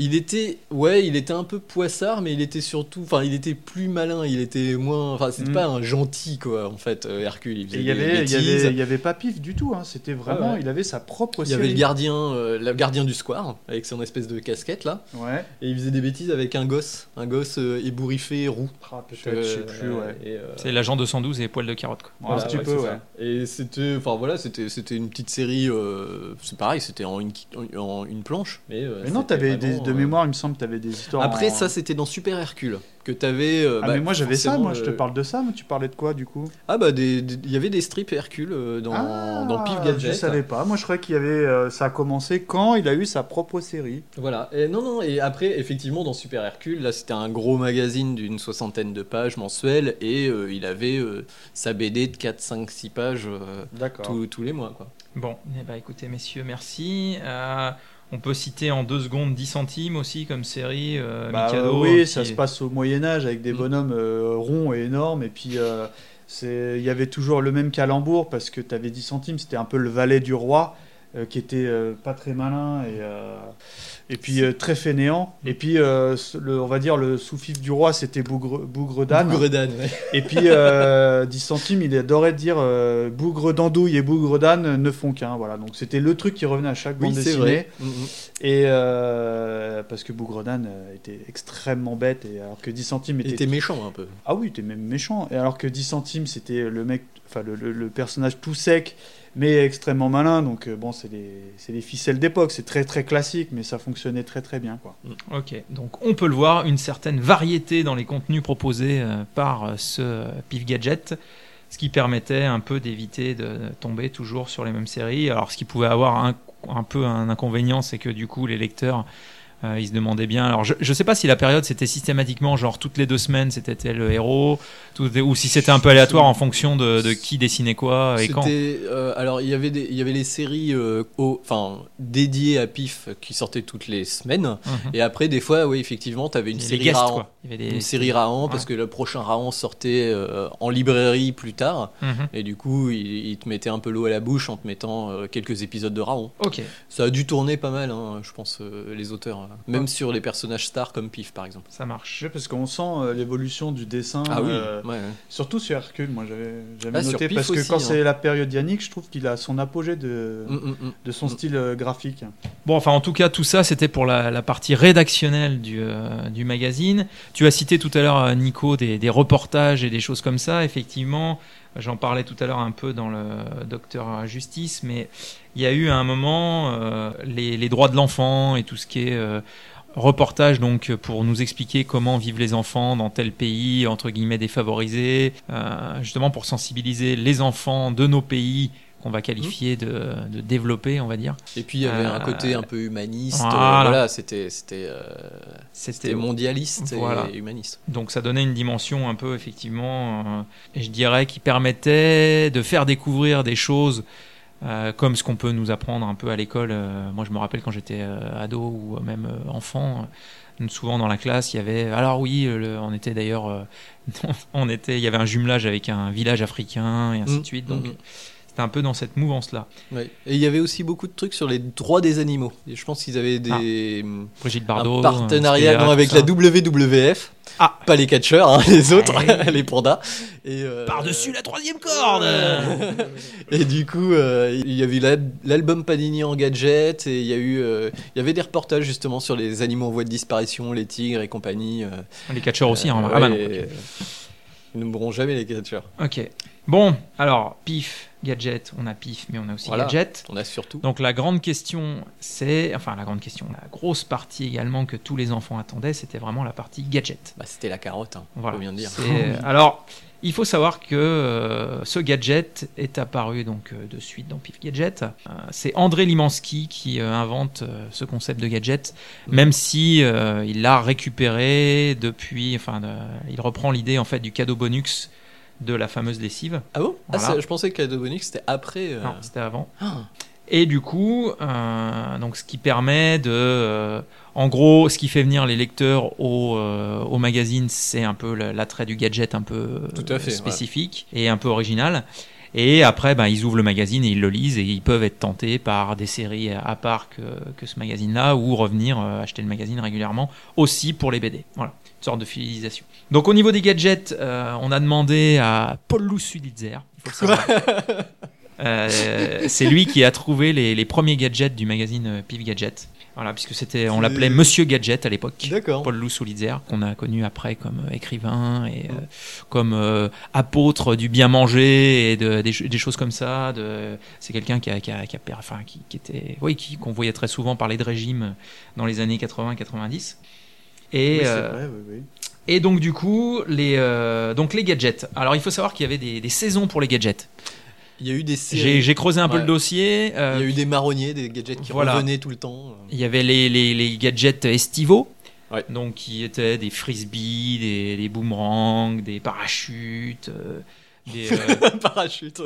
Il était, ouais, il était un peu poissard, mais il était surtout, enfin, il était plus malin. Il était moins, enfin, c'était Mm. pas un gentil quoi. En fait, euh, Hercule, il y des avait, il y bêtises. avait, il y avait pas Pif du tout. hein, C'était vraiment, Ouais, ouais. il avait sa propre Il y avait série. le gardien, euh, le gardien du square avec son espèce de casquette là. Ouais. Et il faisait des bêtises avec un gosse, un gosse euh, ébouriffé, roux. Ah, peut-être, je sais plus. Ouais. euh, C'est l'agent 212 et poil de carotte. Quoi. Ouais, un petit peu, ouais. Et c'était, enfin voilà, c'était, c'était une petite série. euh, c'est pareil, c'était en une, en, une planche. Mais, euh, Mais non, t'avais des, vraiment, de euh, mémoire, il me semble, t'avais des histoires. Après, en- ça, c'était dans Super Hercule que t'avais. euh, Ah, bah, mais moi j'avais ça, moi je te le- parle de ça, mais tu parlais de quoi du coup? Ah bah, il y avait des strips Hercule euh, dans, Ah, dans Pif Gadget. Je savais pas, moi je croyais qu'il y avait. euh, ça a commencé quand il a eu sa propre série. Voilà. Et non, non. Et après, effectivement, dans Super Hercule, là, c'était un gros magazine d'une soixantaine de pages mensuelles et euh, il avait euh, sa BD de 4, 5, 6 pages euh, D'accord. tous- tous les mois, quoi. Bon, eh ben, écoutez, messieurs, merci. Euh, on peut citer en deux secondes 10 centimes aussi comme série. Euh, Bah, Mikado, oui, qui ça est- se passe au Moyen-Âge avec des Mm. bonhommes euh, ronds et énormes. Et puis euh, il y avait toujours le même calembour parce que tu avais 10 centimes, c'était un peu le valet du roi. Euh, qui était euh, pas très malin et, euh, et puis très fainéant. Et puis, le, on va dire, le sous-fif du roi, c'était Bougre, Bougre d'âne. Bougre d'âne, ouais. Et puis, euh, 10 centimes, il adorait dire bougre d'andouille et bougre d'âne ne font qu'un. Voilà, donc c'était le truc qui revenait à chaque bande Oui, c'est dessinée. vrai. Mm, mm. Et parce que bougre d'âne était extrêmement bête, et alors que 10 centimes Il était. était méchant un peu. Ah oui, il était même méchant. Et alors que 10 centimes, c'était le mec, enfin le, le- le personnage tout sec, mais extrêmement malin. Donc euh, bon, c'est des, ficelles d'époque, c'est très très classique, mais ça fonctionnait très très bien quoi. Ok, donc on peut le voir, une certaine variété dans les contenus proposés euh, par euh, ce Pif Gadget, ce qui permettait un peu d'éviter de tomber toujours sur les mêmes séries. Alors ce qui pouvait avoir un peu un inconvénient, c'est que du coup les lecteurs, euh, ils se demandaient bien. Alors je, je sais pas si la période c'était systématiquement genre toutes les deux semaines c'était tel le héros, tout- ou si c'était un peu aléatoire en fonction de, de qui dessinait quoi et quand. Euh, alors il y avait des, il y avait les séries euh, au- enfin dédiées à Pif qui sortaient toutes les semaines Mhm. et après des fois oui effectivement tu avais une série guests, Rahan. quoi. Il y avait des Une série Rahan parce que le prochain Rahan sortait en librairie plus tard Mhm. et du coup il, il te mettait un peu l'eau à la bouche en te mettant quelques épisodes de. Ok. Ça a dû tourner pas mal hein, je pense les auteurs euh, même Ouais. sur les personnages stars comme Pif par exemple. Ça marche. Parce qu'on sent euh, l'évolution du dessin. Ah oui, euh, ouais, ouais. Surtout sur Hercule, moi j'avais j'avais Ah, noté Pif parce que aussi, quand hein. c'est la période Yannick, je trouve qu'il a son apogée de, Mm, mm, mm. de son style euh, graphique. Bon, enfin, en tout cas, tout ça, c'était pour la, la partie rédactionnelle du, euh, du magazine. Tu as cité tout à l'heure, Nico, des, des reportages et des choses comme ça. Effectivement, j'en parlais tout à l'heure un peu dans le Docteur Justice, mais il y a eu à un moment euh, les, droits de l'enfant et tout ce qui est euh, reportage, donc pour nous expliquer comment vivent les enfants dans tel pays, entre guillemets défavorisé, euh, justement pour sensibiliser les enfants de nos pays qu'on va qualifier de, de développés, on va dire. Et puis il y avait un Euh, côté un peu humaniste. euh, voilà. Voilà, c'était c'était euh, c'était mondialiste Voilà. et humaniste. Donc ça donnait une dimension un peu effectivement, euh, je dirais, qui permettait de faire découvrir des choses euh, comme ce qu'on peut nous apprendre un peu à l'école. Euh, moi je me rappelle quand j'étais euh, ado ou même euh, enfant, euh, souvent dans la classe il y avait. Alors oui, le- on était d'ailleurs, euh, on était, il y avait un jumelage avec un village africain et ainsi de suite. Donc Mhm. C'était un peu dans cette mouvance là. Ouais. Et il y avait aussi beaucoup de trucs sur les droits des animaux. Et je pense qu'ils avaient des Brigitte un Bardot, partenariat Spéa, non, tout avec la WWF. Ah. Pas les catcheurs, hein, les autres, Ouais. les pandas. Et, euh, Par-dessus la troisième corde Et du coup, euh, il y avait l'album Panini en gadget et il y a eu, euh, il y avait des reportages justement sur les animaux en voie de disparition, les tigres et compagnie. Les catcheurs aussi, hein, euh, ah bah non, ouais. Ils ne mourront jamais les catcheurs. Ok. Bon, alors, pif, gadget, on a pif, mais on a aussi Voilà. gadget. On a surtout. Donc la grande question, c'est, enfin la grande question, la grosse partie également que tous les enfants attendaient, c'était vraiment la partie gadget. Bah, c'était la carotte, hein, Voilà. faut bien dire. Alors, il faut savoir que euh, ce gadget est apparu donc euh, de suite dans Pif Gadget. Euh, c'est André Limansky qui invente ce concept de gadget, même si il l'a récupéré depuis, enfin, il reprend l'idée en fait du cadeau bonus de la fameuse lessive. Ah bon? Ah, Voilà. Je pensais que Bonix c'était après. euh, Non, c'était avant. Ah. Et du coup, euh, donc ce qui permet de, euh, en gros, ce qui fait venir les lecteurs au, euh, au magazine, c'est un peu l'attrait du gadget un peu Tout à fait, spécifique et un peu original. Et après, ben, ils ouvrent le magazine et ils le lisent et ils peuvent être tentés par des séries à part que, que ce magazine-là ou revenir euh, acheter le magazine régulièrement aussi pour les BD. Voilà, une sorte de fidélisation. Donc au niveau des gadgets, euh, on a demandé à Paul Lou Sulitzer, il faut le savoir. Euh, c'est lui qui a trouvé les, les premiers gadgets du magazine Pif Gadget. Voilà, puisque c'était, on l'appelait Monsieur Gadget à l'époque. D'accord. Paul Lou Soulitzer, qu'on a connu après comme euh, écrivain et euh, comme euh, apôtre du bien manger et de, des, ch- des choses comme ça. De, c'est quelqu'un qui a, qui a, qui a per- enfin, qui, qui était, oui, qui, qu'on voyait très souvent parler de régime dans les années 80-90. Et, Oui, c'est euh, vrai, oui, oui. et donc du coup, les, euh, donc les gadgets. Alors il faut savoir qu'il y avait des, des saisons pour les gadgets. Il y a eu des séries. J'ai, creusé un peu le dossier. euh, Il y a eu des marronniers, des gadgets qui Voilà. revenaient tout le temps. Il y avait les, les, les gadgets estivaux, Ouais. donc qui étaient des frisbees, des, des boomerangs, des parachutes. euh, des, euh, Parachute.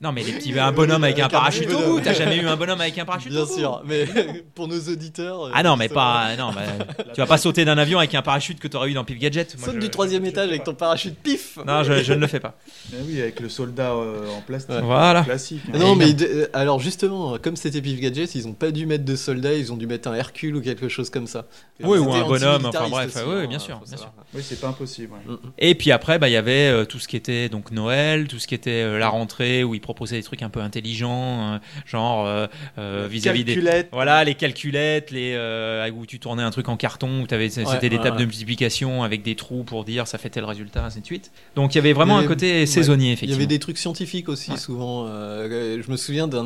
Non, mais les petits, un bonhomme avec un Avec un parachute au bout. T'as jamais eu un bonhomme avec un parachute Bien au bout sûr, mais pour nos auditeurs. Ah non, mais pas. Non, bah, tu vas pas sauter d'un avion avec un parachute que t'aurais eu dans Pif Gadget. Moi, Saute je- du troisième étage je- avec ton parachute pif Non, je, je ne le fais pas. Mais oui, avec le soldat euh, en plastique. Ouais. Voilà. Classique. hein. Non, mais de- euh, alors justement, comme c'était Pif Gadget, ils ont pas dû mettre de soldats, ils ont dû mettre un Hercule ou quelque chose comme ça. Oui, ou un bonhomme, enfin bref, aussi, ouais, hein, bien sûr, bien. Oui, c'est pas impossible. ouais. Mm, mm. Et puis après, bah, il y avait euh, tout ce qui était donc Noël, tout ce qui était la rentrée où ils proposaient des trucs un peu intelligents, euh, genre euh, euh, vis-à-vis des. Calculette. Voilà, les calculettes, les, euh, où tu tournais un truc en carton, où t'avais- c'était Ouais, des ouais, tables de ouais. multiplication avec des trous pour dire ça fait tel résultat, ainsi de suite. Donc il y avait vraiment un côté ouais. saisonnier, Il y effectivement. avait des trucs scientifiques aussi, Ouais. souvent. euh, je me souviens d'un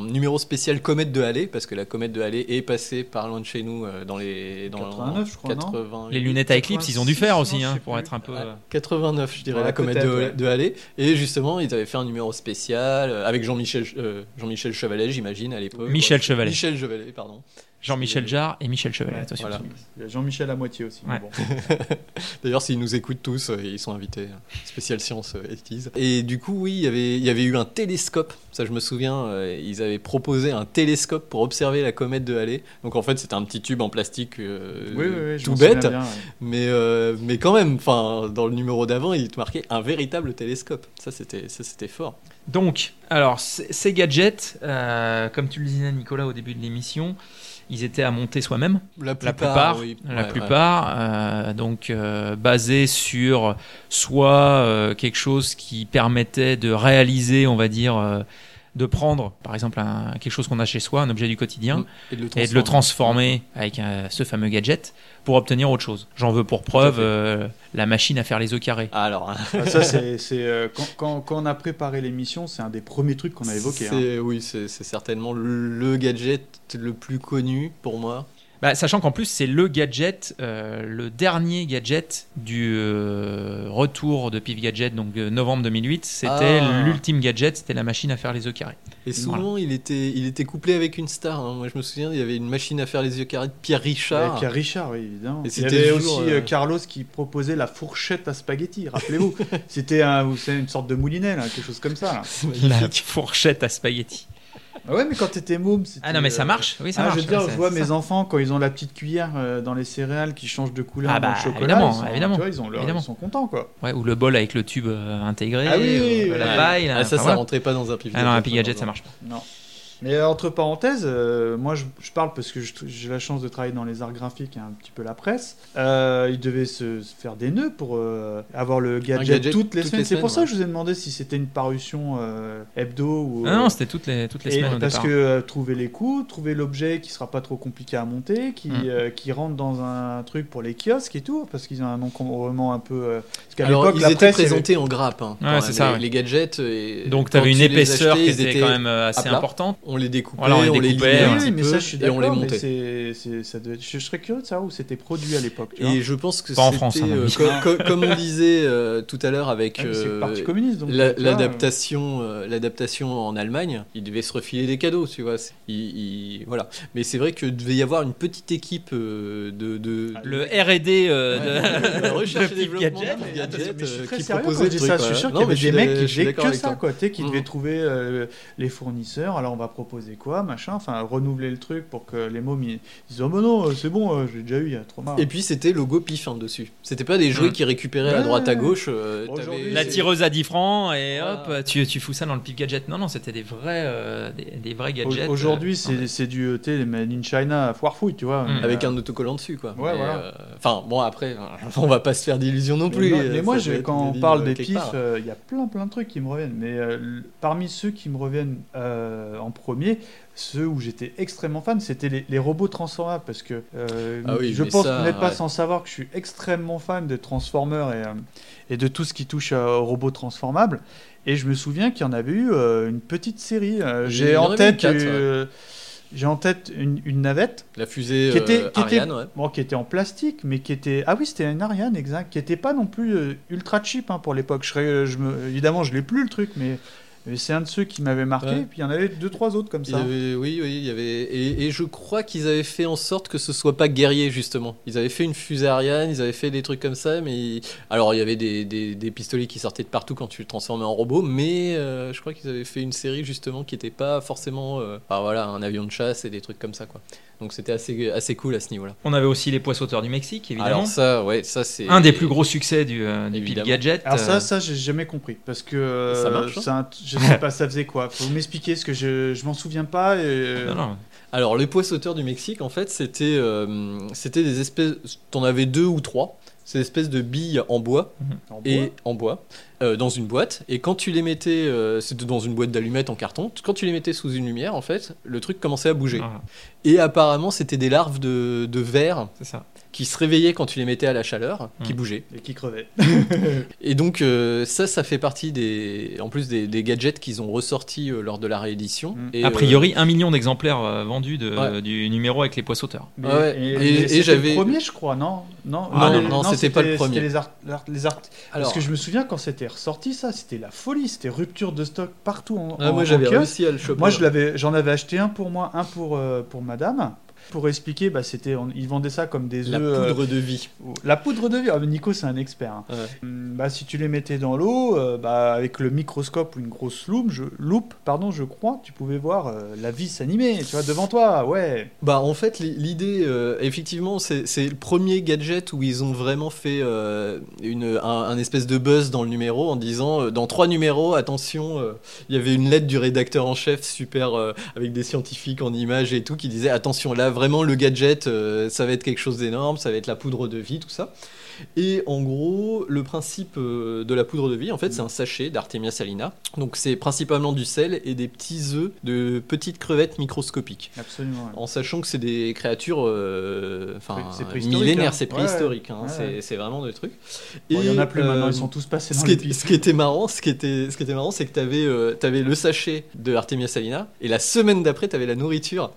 numéro spécial Comète de Halley, parce que la Comète de Halley est passée par loin de chez nous euh, dans les. Dans 89, je crois, non 80, Les lunettes à éclipse, ils ont dû faire aussi, hein, pour être un peu. euh, 89, je dirais, Ouais, la comète de, ouais. de Halley. Et justement, ils avaient fait un numéro spécial euh, avec Jean-Michel euh, Jean-Michel Chevalet, j'imagine, à l'époque. Michel Chevalet. Michel Chevalet, pardon. Jean-Michel Jarre et Michel Chevalet. Ouais, attention. voilà. Il y a Jean-Michel à moitié aussi. mais Ouais. bon. D'ailleurs, s'ils nous écoutent tous, euh, ils sont invités. euh, Spécial science euh, 80s. Et du coup, oui, il y avait- il y avait eu un télescope. Ça, je me souviens, euh, ils avaient proposé un télescope pour observer la comète de Halley. Donc, en fait, c'était un petit tube en plastique euh, Oui, oui, oui, je tout bête. bien, ouais. Mais, euh, mais quand même, enfin, dans le numéro d'avant, il te marquait un véritable télescope. Ça, c'était, ça, c'était fort. Donc, alors, ces gadgets, euh, comme tu le disais, Nicolas, au début de l'émission, ils étaient à monter soi-même. La La plupart, oui. la Ouais, ouais. plupart euh, donc euh, basés sur soit euh, quelque chose qui permettait de réaliser, on va dire, de prendre, par exemple, un- quelque chose qu'on a chez soi, un objet du quotidien, Et de le et de le transformer avec euh, ce fameux gadget pour obtenir autre chose. J'en veux pour preuve euh, la machine à faire les œufs carrés. Ah, alors, Ah, ça, c'est, c'est, euh, quand, quand- quand on a préparé l'émission, c'est un des premiers trucs qu'on a évoqué. hein. Oui, c'est, c'est certainement le gadget le plus connu pour moi. Bah, sachant qu'en plus, c'est le gadget, euh, le dernier gadget du euh, retour de Pif Gadget, donc euh, novembre 2008. C'était Ah. l'ultime gadget, c'était la machine à faire les œufs carrés. Et souvent, il, était, il était couplé avec une star. hein. Moi, je me souviens, il y avait une machine à faire les yeux carrés de Pierre Richard. Pierre Richard, oui, évidemment. Et Il y c'était avait aussi euh, Carlos qui proposait la fourchette à spaghetti, rappelez-vous. C'était un, une sorte de moulinet, là, quelque chose comme ça. Là. La fourchette à spaghetti. Ah ouais, mais quand t'étais môme, c'était. Ah non, mais ça euh, marche. Oui, ça ah, marche. je veux dire, ouais, je vois mes ça. enfants quand ils ont la petite cuillère euh, dans les céréales qui change de couleur Ah dans bah, le chocolat. évidemment, ils sont, évidemment. Tu vois, ils, ont leur- Évidemment. ils sont contents, quoi. Ouais, ou le bol avec le tube euh, intégré. Ah oui, oui, ou oui, la oui. paille. Ah, ça, enfin, ça voilà. rentrait pas dans un pif Ah non, un gadget, Pif Gadget, ça marche pas. Non. Mais euh, entre parenthèses, euh, moi je, je parle parce que j'ai la chance de travailler dans les arts graphiques et un petit peu la presse. Euh, ils devaient se, se faire des nœuds pour euh, avoir le gadget, gadget toutes les toutes semaines. C'est pour ça que je vous ai demandé si c'était une parution euh, hebdo ou. Ah non, c'était toutes les, toutes les et semaines parce départ. que euh, trouver les coûts, trouver l'objet qui sera pas trop compliqué à monter, qui, Mm. euh, qui rentre dans un truc pour les kiosques et tout, parce qu'ils ont un encombrement un peu. euh, parce qu'à Alors, l'époque, ils la étaient presse, avait- présentés en grappe. hein, Ouais, c'est ça, les, ouais. les gadgets. Et Donc, tu avais une épaisseur achetais, qui était quand même assez importante. On les découpait, Voilà, on les on les découpait, Oui, petit mais peu ça, je suis et on les mais montait. c'est- c'est- ça doit être- je, je serais curieux de savoir où c'était produit à l'époque. tu vois. Et je pense que Pas en c'était, France, hein, euh, même. co- co- comme on disait euh, tout à l'heure avec Ah, euh, la- l'adaptation, l'adaptation en Allemagne, ils devaient se refiler des cadeaux, tu vois. voilà. Mais c'est vrai que devait y avoir une petite équipe de, de, Le R&D euh, Ouais, de, de recherche et développement. Gadget. Gadget, Attends, mais je suis très qui sérieux proposait quand je dis le ça. Je suis sûr Non, qu'il y avait des mecs qui faisaient que ça, quoi. Qui devaient trouver euh, les fournisseurs. Alors on va proposer quoi, machin. Enfin, renouveler le truc pour que les mômes ils ils disent oh mais non, euh, c'est bon, euh, j'ai déjà eu, il y a trop marre. Et puis c'était logo pif hein, dessus. C'était pas des jouets qui récupéraient à droite à gauche. euh, La tireuse à 10 francs et hop, tu, tu fous ça dans le Pif Gadget. Non, non, c'était des vrais, euh, des, des vrais gadgets. Aujourd'hui, euh, c'est c'est du tu made in China foire fouille, tu vois. Mm. Avec un autocollant dessus quoi. Ouais, voilà. euh, Enfin bon après, on va pas se faire d'illusions non plus. mais moi, je- quand on parle des pifs, euh, il y a plein plein de trucs qui me reviennent. Mais euh, parmi ceux qui me reviennent euh, en premier, ceux où j'étais extrêmement fan, c'était les, les robots transformables. Parce que euh, Ah oui, je pense que vous n'êtes pas ouais. sans savoir que je suis extrêmement fan de Transformers et, euh, et de tout ce qui touche euh, aux robots transformables. Et je me souviens qu'il y en avait eu euh, une petite série. J'ai en tête. eu quatre, J'ai en tête une, navette La fusée qui était- qui était- Ariane, ouais. bon, qui était en plastique, mais qui était ah oui c'était une Ariane exact, qui était pas non plus ultra cheap hein, pour l'époque. Je serais, je me, évidemment je l'ai plus le truc, mais c'est un de ceux qui m'avait marqué. Ouais. Et puis il y en avait deux trois autres comme Il y ça. avait- oui, oui, il y avait. Et, et je crois qu'ils avaient fait en sorte que ce soit pas guerrier, justement. Ils avaient fait une fusée Ariane, ils avaient fait des trucs comme ça, mais. Alors, il y avait des, des, des pistolets qui sortaient de partout quand tu le transformais en robot, mais euh, je crois qu'ils avaient fait une série, justement, qui était pas forcément. euh, enfin, voilà, un avion de chasse et des trucs comme ça, quoi. Donc, c'était assez, assez cool à ce niveau-là. On avait aussi les poissoteurs du Mexique, évidemment. Alors, ça, ouais, ça, c'est. un des plus gros succès du, euh, du. Gadget. Alors euh, ça, ça j'ai jamais compris parce que euh, Ça marche, c'est un- je sais pas, ça faisait quoi? Faut m'expliquer parce que je, je m'en souviens pas. Et... euh, non, non. Alors, les poissoteurs du Mexique, en fait, c'était euh, c'était des espèces. T'en avais deux ou trois. C'est une espèce de bille en bois En bois. et en bois euh, dans une boîte. Et quand tu les mettais, euh, c'était dans une boîte d'allumettes en carton. Quand tu les mettais sous une lumière, en fait, le truc commençait à bouger. Ah, Et apparemment, c'était des larves de, de verre c'est ça. Qui se réveillaient quand tu les mettais à la chaleur, qui Mm. bougeaient. Et qui crevait. Et donc euh, ça, ça fait partie des, en plus des, des gadgets qu'ils ont ressortis euh, lors de la réédition. Mm. Et, a euh, priori, un million d'exemplaires euh, vendus de- Ouais. du numéro avec les pois sauteurs. Mais- Ouais, et, et- et c'était j'avais- le premier, je crois, non? Non, Ah, les- non, non, c'était pas le premier. Les art, l'art- les art- alors, Parce que je me souviens quand c'était ressorti, ça, c'était la folie. C'était rupture de stock partout en, ah, en- moi en j'avais kiosque. réussi à le choper. Moi, je l'avais, j'en avais acheté un pour moi, un pour euh, pour madame. Pour expliquer, bah, c'était, on- ils vendaient ça comme des la œufs. euh, poudre de vie. la poudre de vie. Ah, Nico, c'est un expert. hein. Ouais. Hum, Bah, si tu les mettais dans l'eau, euh, bah, avec le microscope ou une grosse loupe, je, loupe, pardon, je crois, tu pouvais voir euh, la vie s'animer, tu vois, devant toi, ouais. Bah en fait li- l'idée euh, effectivement c'est c'est le premier gadget où ils ont vraiment fait une, un, un espèce de buzz dans le numéro en disant dans trois numéros attention il y avait une lettre du rédacteur en chef super avec des scientifiques en images et tout qui disait attention là vraiment le gadget euh, ça va être quelque chose d'énorme ça va être la poudre de vie tout ça et en gros, le principe euh, de la poudre de vie, en fait, c'est un sachet d'Artemia salina. Donc, c'est principalement du sel et des petits œufs de petites crevettes microscopiques. Absolument. ouais. En sachant que c'est des créatures euh, enfin, C'est préhistorique, millénaires, hein. c'est Ouais, préhistorique, hein, ouais, c'est- vraiment des trucs. Bon, il y en a plus euh, maintenant, ils sont tous passés dans ce qui, est- ce qui était marrant, ce qui était, ce qui était marrant, c'est que tu avais, le sachet de Artemia salina et la semaine d'après, tu avais la nourriture.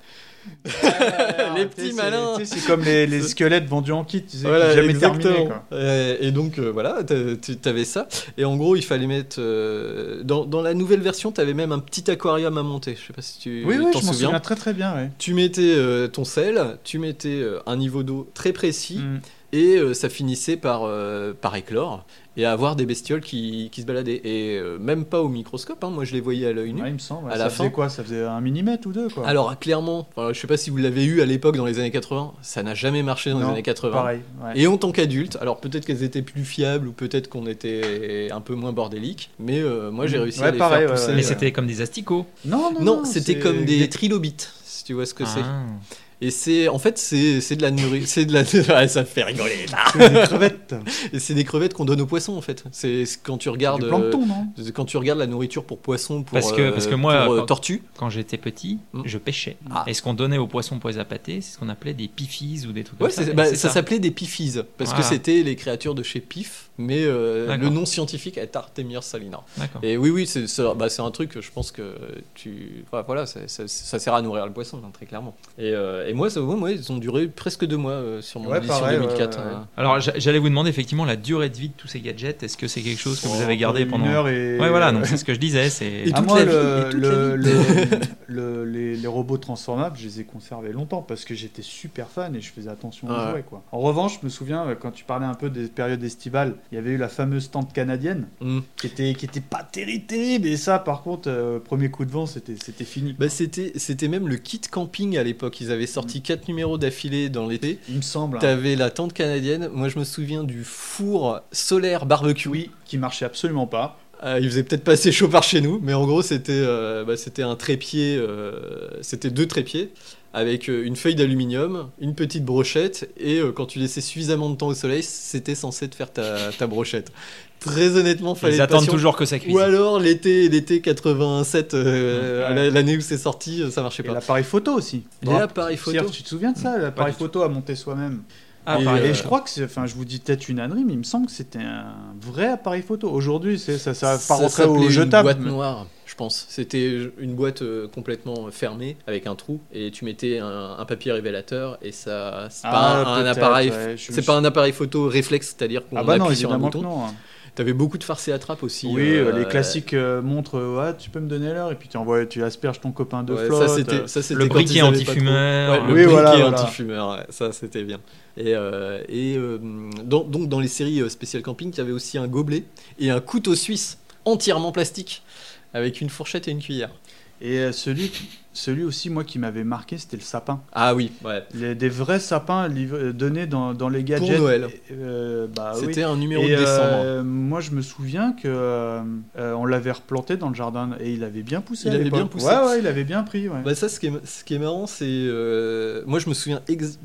Les petits malins. C'est comme les, les squelettes vendus en kit, tu sais, Voilà, jamais exactement. terminé. Quoi. Euh, et donc euh, voilà, t'as- tu avais ça. Et en gros, il fallait mettre euh, dans, dans la nouvelle version, tu avais même un petit aquarium à monter. Je sais pas si tu Oui, oui, t'en je m'en souviens. souviens très très bien. Ouais. Tu mettais euh, ton sel, tu mettais euh, un niveau d'eau très précis. Mm. Et euh, ça finissait par, euh, par éclore et avoir des bestioles qui, qui se baladaient. Et euh, même pas au microscope, hein, moi je les voyais à l'œil nu. Ouais, il me semble. À ça la faisait fin. quoi? Ça faisait un millimètre ou deux quoi. Alors clairement, enfin, je sais pas si vous l'avez eu à l'époque dans les années 80, ça n'a jamais marché dans Non, les années 80. Pareil. ouais. Et en tant qu'adulte, alors peut-être qu'elles étaient plus fiables ou peut-être qu'on était un peu moins bordélique, mais euh, moi j'ai réussi Ouais, à les pareil, faire pousser. ouais, Mais c'était comme des asticots. Non, non, Non, c'était comme des trilobites, si tu vois ce que c'est. Ah. Et c'est en fait c'est c'est de la nourriture, c'est de la Ouais, ça me fait rigoler. c'est des crevettes. Et c'est des crevettes qu'on donne aux poissons en fait. C'est quand tu regardes du plancton, non? euh, quand tu regardes la nourriture pour poissons pour Parce que- euh, parce que moi, pour, euh, quand- tortues. Quand j'étais petit, Hmm. je pêchais. Ah. Et ce qu'on donnait aux poissons pois à pâté, c'est ce qu'on appelait des pifis ou des trucs Ouais, comme ça. bah, c'est ça s'appelait des pifis parce que Voilà. c'était les créatures de chez Pif, mais euh, le nom scientifique est Artemia salina. D'accord. Et oui, oui, c'est c'est- bah, c'est un truc je pense que tu. voilà, ça, ça- ça sert à nourrir le poisson, hein, très clairement. Et, euh, et moi, ça, ouais, moi, ils ont duré presque deux mois euh, sur mon Ouais, édition pareil, ouais, 2004. ouais, ouais. hein. Alors j'a- j'allais vous demander effectivement la durée de vie de tous ces gadgets. Est-ce que c'est quelque chose que vous Oh, avez gardé une pendant heure et. Ouais, voilà. Donc c'est ce que je disais. C'est Et Ah, toute moi, le, vie, le- le- les, les robots transformables, je les ai conservés longtemps parce que j'étais super fan et je faisais attention aux Ouais. jouets. Quoi. En revanche, je me souviens, euh, quand tu parlais un peu des périodes estivales, il y avait eu la fameuse tente canadienne Mm. qui était, qui était pas terrible, terrible. Et ça, par contre, euh, premier coup de vent, c'était c'était fini. Bah, c'était, c'était même le kit camping à l'époque. Ils avaient sorti quatre numéros d'affilée dans l'été. Il me semble. hein. T'avais la tente canadienne. Moi, je me souviens du four solaire barbecue. Oui, qui marchait absolument pas. Euh, il faisait peut-être pas assez chaud par chez nous, mais en gros, c'était euh, bah, un trépied, euh, c'était deux trépieds avec euh, une feuille d'aluminium, une petite brochette, et euh, quand tu laissais suffisamment de temps au soleil, c'était censé te faire ta, ta brochette. Très honnêtement, fallait Ils attendent toujours que ça cuise. Ou alors l'été, l'été 87, euh, l'année où c'est sorti, ça marchait pas. l'appareil photo aussi. L'appareil photo. Pierre, tu te souviens de ça L'appareil photo à monter soi-même. Ah, et, je crois que c'est, enfin, je vous dis peut-être une ânerie, mais il me semble que c'était un vrai appareil photo. Aujourd'hui, ça, ça va pas rentrer s'appelait au une jetable. boîte mais- noire, je pense. C'était une boîte euh, complètement fermée avec un trou et tu mettais un, un papier révélateur et ça c'est Ah, pas un, un appareil ouais, c'est suis- pas un appareil photo réflexe, c'est-à-dire qu'on Ah bah non, sur un bouton. non. hein. T'avais beaucoup de farces et attrapes aussi. Oui, euh, les classiques euh, montres, euh, ouais, tu peux me donner l'heure, et puis tu envoies, tu asperges ton copain de ouais, flotte. ça c'était ça c'était Le briquet anti-fumeur. Ouais, le Oui, briquet voilà, voilà. anti-fumeur, ouais, ça c'était bien. Et, euh, et euh, dans, donc dans les séries euh, spécial camping, tu avais aussi un gobelet et un couteau suisse entièrement plastique avec une fourchette et une cuillère. Et euh, celui celui aussi, moi, qui m'avait marqué, c'était le sapin. Ah oui, ouais. Les- des vrais sapins liv- donnés dans, dans les gadgets. Noël. Euh, bah, oui. C'était un numéro Et, de décembre. euh, moi, je me souviens que euh, euh, on l'avait replanté dans le jardin et il avait bien poussé. Il avait bien poussé. Ouais, ouais, il avait bien pris. Ouais. Bah ça, ce qui est, ce qui est marrant, c'est... euh, moi, je me souviens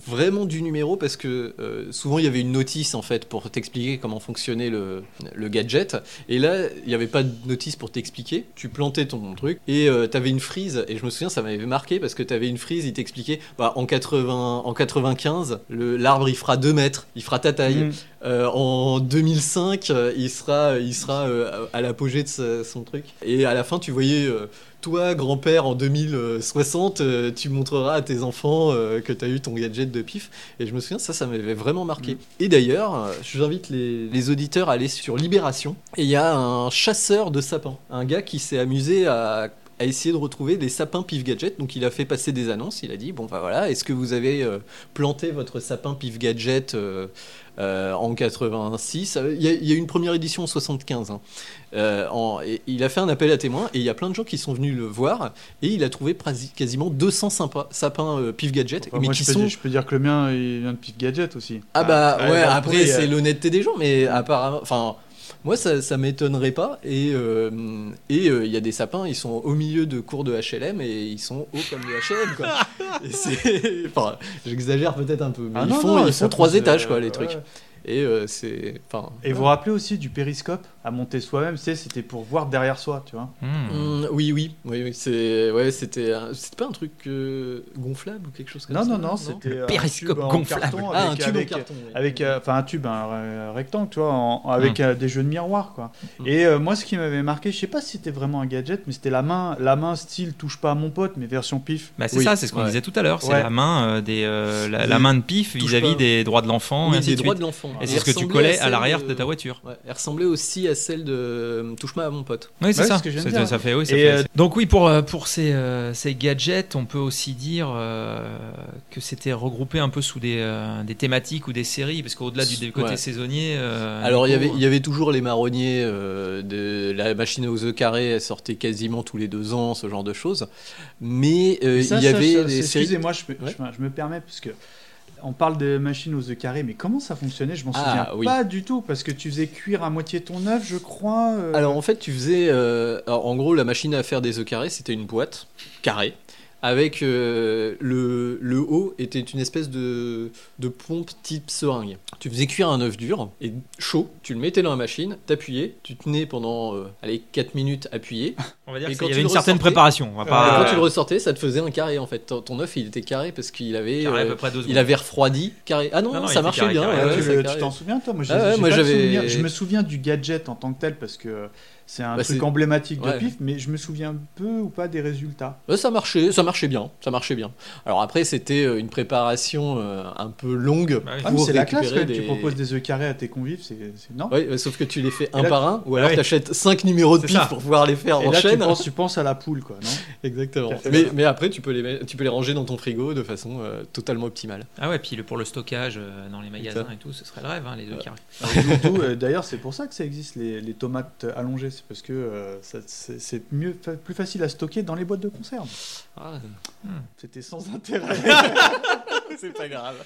vraiment du numéro parce que euh, souvent, il y avait une notice, en fait, pour t'expliquer comment fonctionnait le, le gadget. Et là, il n'y avait pas de notice pour t'expliquer. Tu plantais ton truc et tu avais une frise. Et je me souviens, ça m'avait marqué parce que tu avais une frise, il t'expliquait, bah, en, 80, en 95, le- l'arbre, il fera 2 mètres, il fera ta taille. Mm. Euh, en 2005, euh, il sera, il sera euh, à l'apogée de sa- son truc. Et à la fin, tu voyais, euh, toi, grand-père, en 2060, euh, tu montreras à tes enfants euh, que tu as eu ton gadget de pif. Et je me souviens, ça, ça m'avait vraiment marqué. Mm. Et d'ailleurs, euh, j'invite les, les auditeurs à aller sur Libération. Et il y a un chasseur de sapins, un gars qui s'est amusé à à essayer de retrouver des sapins pif gadget. Donc il a fait passer des annonces. Il a dit bon bah voilà, est-ce que vous avez euh, planté votre sapin pif gadget euh, euh, en 86 Euh, Il y, a, il y a eu une première édition en 75. hein. En- et il a fait un appel à témoins et il y a plein de gens qui sont venus le voir et il a trouvé prasi- quasiment 200 sympa- sapins pif gadget, Enfin, mais moi, qui je, peux sont dire, je peux dire que le mien, il vient de Pif Gadget aussi. ah bah Ah, ouais, bah, après c'est l'honnêteté des gens, mais apparemment, enfin, moi ça, ça m'étonnerait pas. Et euh, et euh, il y a des sapins, ils sont au milieu de cours de HLM et ils sont hauts comme les HLM quoi. Et c'est, enfin, j'exagère peut-être un peu, mais Ah ils non, font, non, ils ça font trois étages quoi euh, les ouais. trucs. Et euh, c'est, enfin. Et vous vous rappelez aussi du périscope? À monter soi-même, tu sais, c'était pour voir derrière soi, tu vois. Hmm. Hum, oui, oui, oui, oui, c'est, ouais, c'était, un- c'était pas un truc euh, gonflable ou quelque chose comme Non, ça. non, non, c'était un périscope en gonflable. Ah, un tube avec, en carton. oui. avec, euh, enfin un tube, un, euh, rectangle, tu vois, en- en- avec euh, des jeux de miroir, quoi. Et euh, moi, ce qui m'avait marqué, je sais pas si c'était vraiment un gadget, mais c'était la main, la main style touche pas à mon pote, mais version pif. Bah, c'est Oui, ça, c'est ce qu'on ouais. disait tout à l'heure. C'est Ouais. la main euh, des, euh, la, main de pif vis-à-vis des droits de l'enfant. Oui, et ainsi des de droits suite. de l'enfant. Et c'est ce que tu collais à l'arrière de- ta voiture. Elle ressemblait aussi à celle de euh, Touche-moi à mon pote. Oui, c'est Ouais, ça. c'est ce que je viens de C'est- dire. ça fait, oui, ça Et, fait euh. Donc oui, pour, euh, pour ces, ces gadgets, on peut aussi dire euh, que c'était regroupé un peu sous des, euh, des thématiques ou des séries, parce qu'au-delà du côté Ouais. saisonnier... euh, Alors il y avait il y avait toujours les marronniers euh, de la machine aux œufs carrés, elle sortait quasiment tous les deux ans, ce genre de choses. Mais euh, ça, il y ça, avait ça, des séries. Excusez-moi, je, Ouais. je je me permets, parce que on parle de machines aux œufs carrés, mais comment ça fonctionnait? Je m'en Ah, souviens oui. pas du tout, parce que tu faisais cuire à moitié ton œuf, je crois. euh, Alors en fait, tu faisais. euh, alors, en gros, la machine à faire des œufs carrés, c'était une boîte carrée. Avec euh, le, le haut était une espèce de, de pompe type seringue. Tu faisais cuire un œuf dur et chaud, tu le mettais dans la machine, t'appuyais, tu tenais pendant euh, allez, 4 minutes appuyé. On va dire qu'il y avait une certaine préparation. On va Et pas... quand tu le ressortais, ça te faisait un carré en fait. Ton, ton œuf il était carré parce qu'il avait, carré à euh, peu près deux il secondes. avait refroidi carré. Ah non, Non, non, il ça marchait carré, bien. carré. ouais, Ah, ouais, tu t'en souviens toi? Moi, Ah ouais, j'ai moi, pas de j'avais- souvenir. Je me souviens du gadget en tant que tel parce que c'est un Bah, truc emblématique de ouais. pif, mais je me souviens peu ou pas des résultats. Ouais, ça marchait, ça marchait bien, ça marchait bien. Alors après, c'était euh, une préparation euh, un peu longue Bah oui. Ah, c'est la classe quand des. Tu proposes des œufs carrés à tes convives, c'est non Ouais, ouais, sauf que tu les fais un là, par un, ou alors ouais. tu achètes 5 numéros de pif ça. pour pouvoir les faire Et en là, tu chaîne. penses, tu penses à la poule, quoi, non? Exactement. Mais, mais après, tu peux, les, tu peux les ranger dans ton frigo de façon euh, totalement optimale. Ah ouais, puis le- pour le stockage euh, dans les magasins et tout, ce serait le rêve, hein, les œufs carrés. Euh, D'ailleurs, c'est pour ça que ça existe les, les tomates allongées, c'est parce que euh, ça- c'est c'est mieux, fa- plus facile à stocker dans les boîtes de conserve. Ah, C'était sans intérêt. c'est pas grave.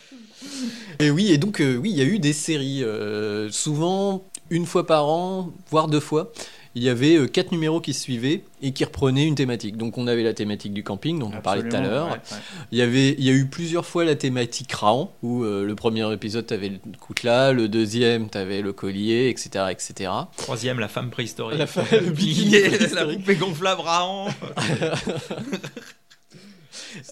Et oui, et donc, euh, oui, il y a eu des séries. euh, souvent, une fois par an, voire deux fois. Il y avait euh, quatre numéros qui se suivaient et qui reprenaient une thématique. Donc on avait la thématique du camping dont on parlait tout à l'heure. ouais, ouais. Il y avait, il y a eu plusieurs fois la thématique Raon, où euh, le premier épisode t'avais le coutelas, le deuxième t'avais le collier, etc., etc. Troisième, la femme préhistorique. La femme- le bikini la poupée gonflable Raon.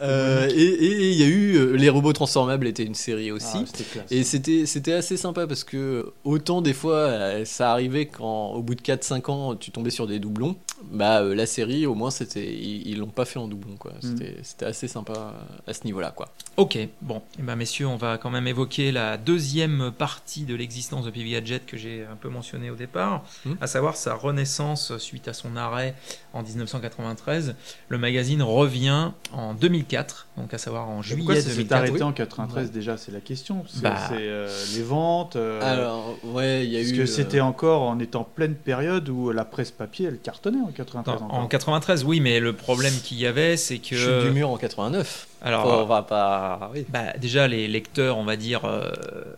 Euh, et et il y a eu euh, les robots transformables était une série aussi. Ah. Et c'était c'était assez sympa parce que autant des fois euh, ça arrivait quand au bout de 4-5 ans tu tombais sur des doublons, bah euh, la série au moins c'était ils l'ont pas fait en doublon quoi. C'était c'était assez sympa euh, à ce niveau-là quoi. Ok, bon, eh ben, messieurs, on va quand même évoquer la deuxième partie de l'existence de PV Gadget que j'ai un peu mentionné au départ, Hmm. à savoir sa renaissance suite à son arrêt en 1993. Le magazine revient en 2000 2004, donc à savoir en juillet Pourquoi ça s'est 2004. arrêté oui. en 93 déjà C'est la question. C'est Bah. c'est, euh, les ventes. euh, Alors, ouais, il y a parce eu. que euh, c'était encore en étant pleine période où la presse papier elle cartonnait en 93 Non, encore. en 93, oui, mais le problème qu'il y avait, c'est que. Chute du mur en 89. Alors, on va pas. Oui. bah, déjà, les lecteurs, on va dire, euh,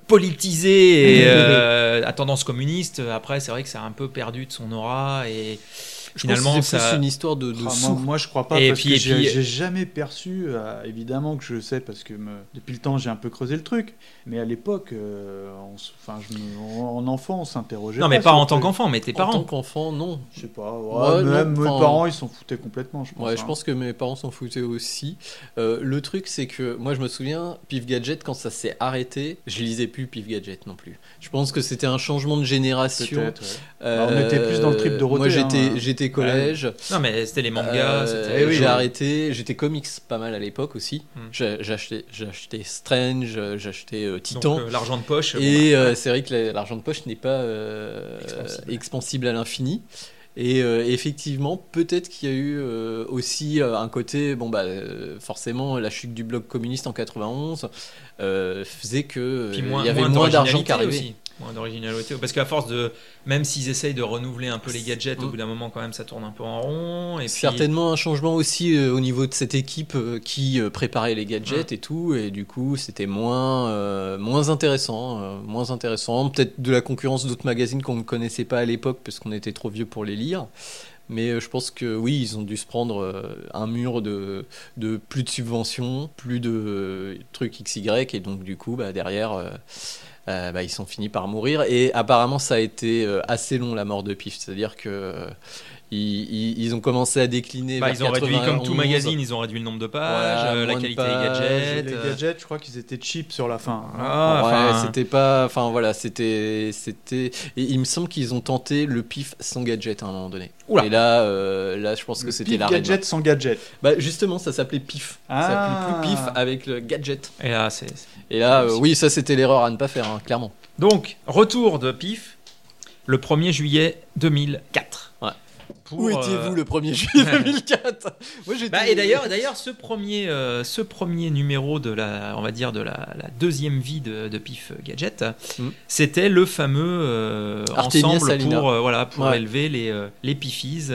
politisés et euh, à tendance communiste, après, c'est vrai que ça a un peu perdu de son aura et Je finalement, pense que c'est ça. une histoire de, de Ah, moi, moi, je crois pas Et parce puis- que et j'ai puis- j'ai jamais perçu euh, évidemment que je sais parce que me- depuis le temps j'ai un peu creusé le truc mais à l'époque euh, on s- enfin je me- en enfant on s'interrogeait Non, mais pas en tant qu'enfant, mais tes En tant parents. qu'enfant, non. je sais pas ouais, même non, mes enfin- parents ils s'en foutaient complètement je pense Ouais, je hein. pense que mes parents s'en foutaient aussi. Euh, le truc, c'est que moi, je me souviens, Pif Gadget, quand ça s'est arrêté, je lisais plus Pif Gadget non plus. Je pense que c'était un changement de génération. ouais. Euh, on était plus dans le trip Dorothée, Moi, j'étais, hein. j'étais collège. Non, mais c'était les mangas. Euh, oui, j'ai arrêté, j'étais comics pas mal à l'époque aussi. Hmm. Acheté Strange, acheté euh, Titan. euh, l'argent de poche. Et c'est vrai que la- l'argent de poche n'est pas Expansible. expansible. à l'infini. Et effectivement, peut-être qu'il y a eu aussi un côté, bon bah forcément la chute du bloc communiste en 91 euh, faisait que il y avait moins moins d'argent qui arrivait. aussi. Moins d'originalité. Parce qu'à force de. Même s'ils essayent de renouveler un peu les gadgets, au Mm. bout d'un moment, quand même, ça tourne un peu en rond. Et puis, Certainement un changement aussi euh, au niveau de cette équipe euh, qui euh, préparait les gadgets et tout, et du coup c'était moins, euh, moins intéressant, moins intéressant. Peut-être de la concurrence d'autres magazines qu'on ne connaissait pas à l'époque parce qu'on était trop vieux pour les lire. Mais euh, je pense que oui, ils ont dû se prendre euh, un mur de, plus de subventions, plus de euh, trucs XY, et donc du coup bah, derrière. bah, ils sont finis par mourir et apparemment ça a été assez long la mort de Pif, c'est-à-dire que ils, ont commencé à décliner. bah, vers ils ont réduit, comme tout 91. magazine, ils ont réduit le nombre de pages, Voilà, euh, la qualité pages, des gadgets. les euh, gadgets je crois qu'ils étaient cheap sur la fin hein. Ah, ouais, enfin, c'était pas. Enfin voilà, c'était, c'était. Et il me semble qu'ils ont tenté le pif sans gadget à un moment donné. Oula. Et là, euh, là, je pense que Le c'était pif la gadget sans gadget Bah justement, ça s'appelait pif. Ça Ah. s'appelait plus pif avec le gadget. Et là, c'est. c'est- Et là, euh, oui, ça c'était l'erreur à ne pas faire, hein, clairement. Donc, retour de PIF le 1er juillet 2004. Ouais. Pour, Où euh, étiez-vous le 1er juillet 2004 Moi. Bah, et d'ailleurs, d'ailleurs, ce premier, euh, ce premier numéro de la, on va dire de la, la deuxième vie de, de Pif Gadget, Mm. c'était le fameux euh, Artemia ensemble Salina. pour, euh, voilà, pour Ouais. élever les, les Pifis,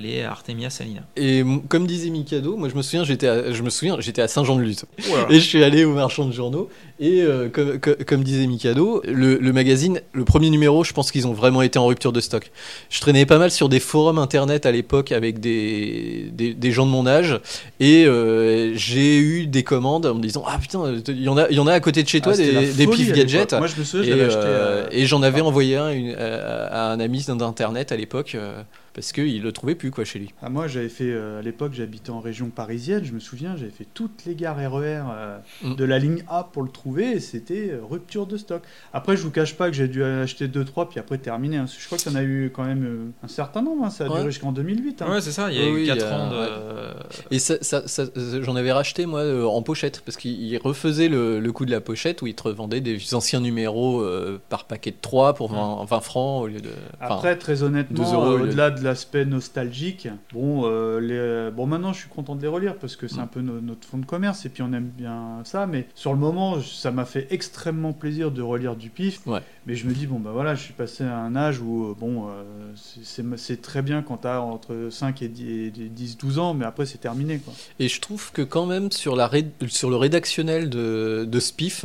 les Artemia Salina. Et comme disait Mikado, moi je me souviens, j'étais, à, je me souviens, j'étais à Saint-Jean-de-Luz. Et je suis allé au marchand de journaux. Et euh, comme, comme- comme disait Mikado, le, le magazine, le premier numéro, je pense qu'ils ont vraiment été en rupture de stock. Je traînais pas mal sur des forums internet à l'époque avec des, des, des gens de mon âge. Et euh, j'ai eu des commandes en me disant Ah putain, il y, en a, il y en a à côté de chez toi Ah, la des, des pif gadgets. moi je me souviens Et, je euh, euh, et j'en avais envoyé un une- à, à un ami d'internet à l'époque euh, parce qu'il le trouvait plus quoi chez lui. Ah, moi, j'avais fait, euh, à l'époque, j'habitais en région parisienne, je me souviens, j'avais fait toutes les gares RER euh, Mm. de la ligne A pour le trouver, et c'était euh, rupture de stock. Après, je vous cache pas que j'ai dû acheter 2-3, puis après terminer. hein. Je crois qu'il y en a eu quand même euh, un certain nombre, hein. ça a Ouais. duré jusqu'en 2008. hein. Ouais, c'est ça, il y a Oui, eu oui, 4 il y a- ans de. Et ça, ça- ça- j'en avais racheté moi euh, en pochette parce qu'il refaisait le, le coup de la pochette où il te revendait des anciens numéros euh, par paquet de 3 pour 20, 20 francs au lieu de. Après, très 2 honnêtement, euros, au lieu de- au-delà de l'aspect nostalgique, bon, euh, les... bon, maintenant, je suis content de les relire parce que c'est Mm. un peu no- notre fond de commerce et puis on aime bien ça. Mais sur le moment, ça m'a fait extrêmement plaisir de relire du pif. Ouais. Mais je me dis, bon, bah voilà, je suis passé à un âge où, euh, bon, euh, c'est- très bien quand t'as entre 5 et 10-12 ans, mais après, c'est terminé, quoi. Et je trouve que quand même sur, la ré- sur le rédactionnel de, de Spiff,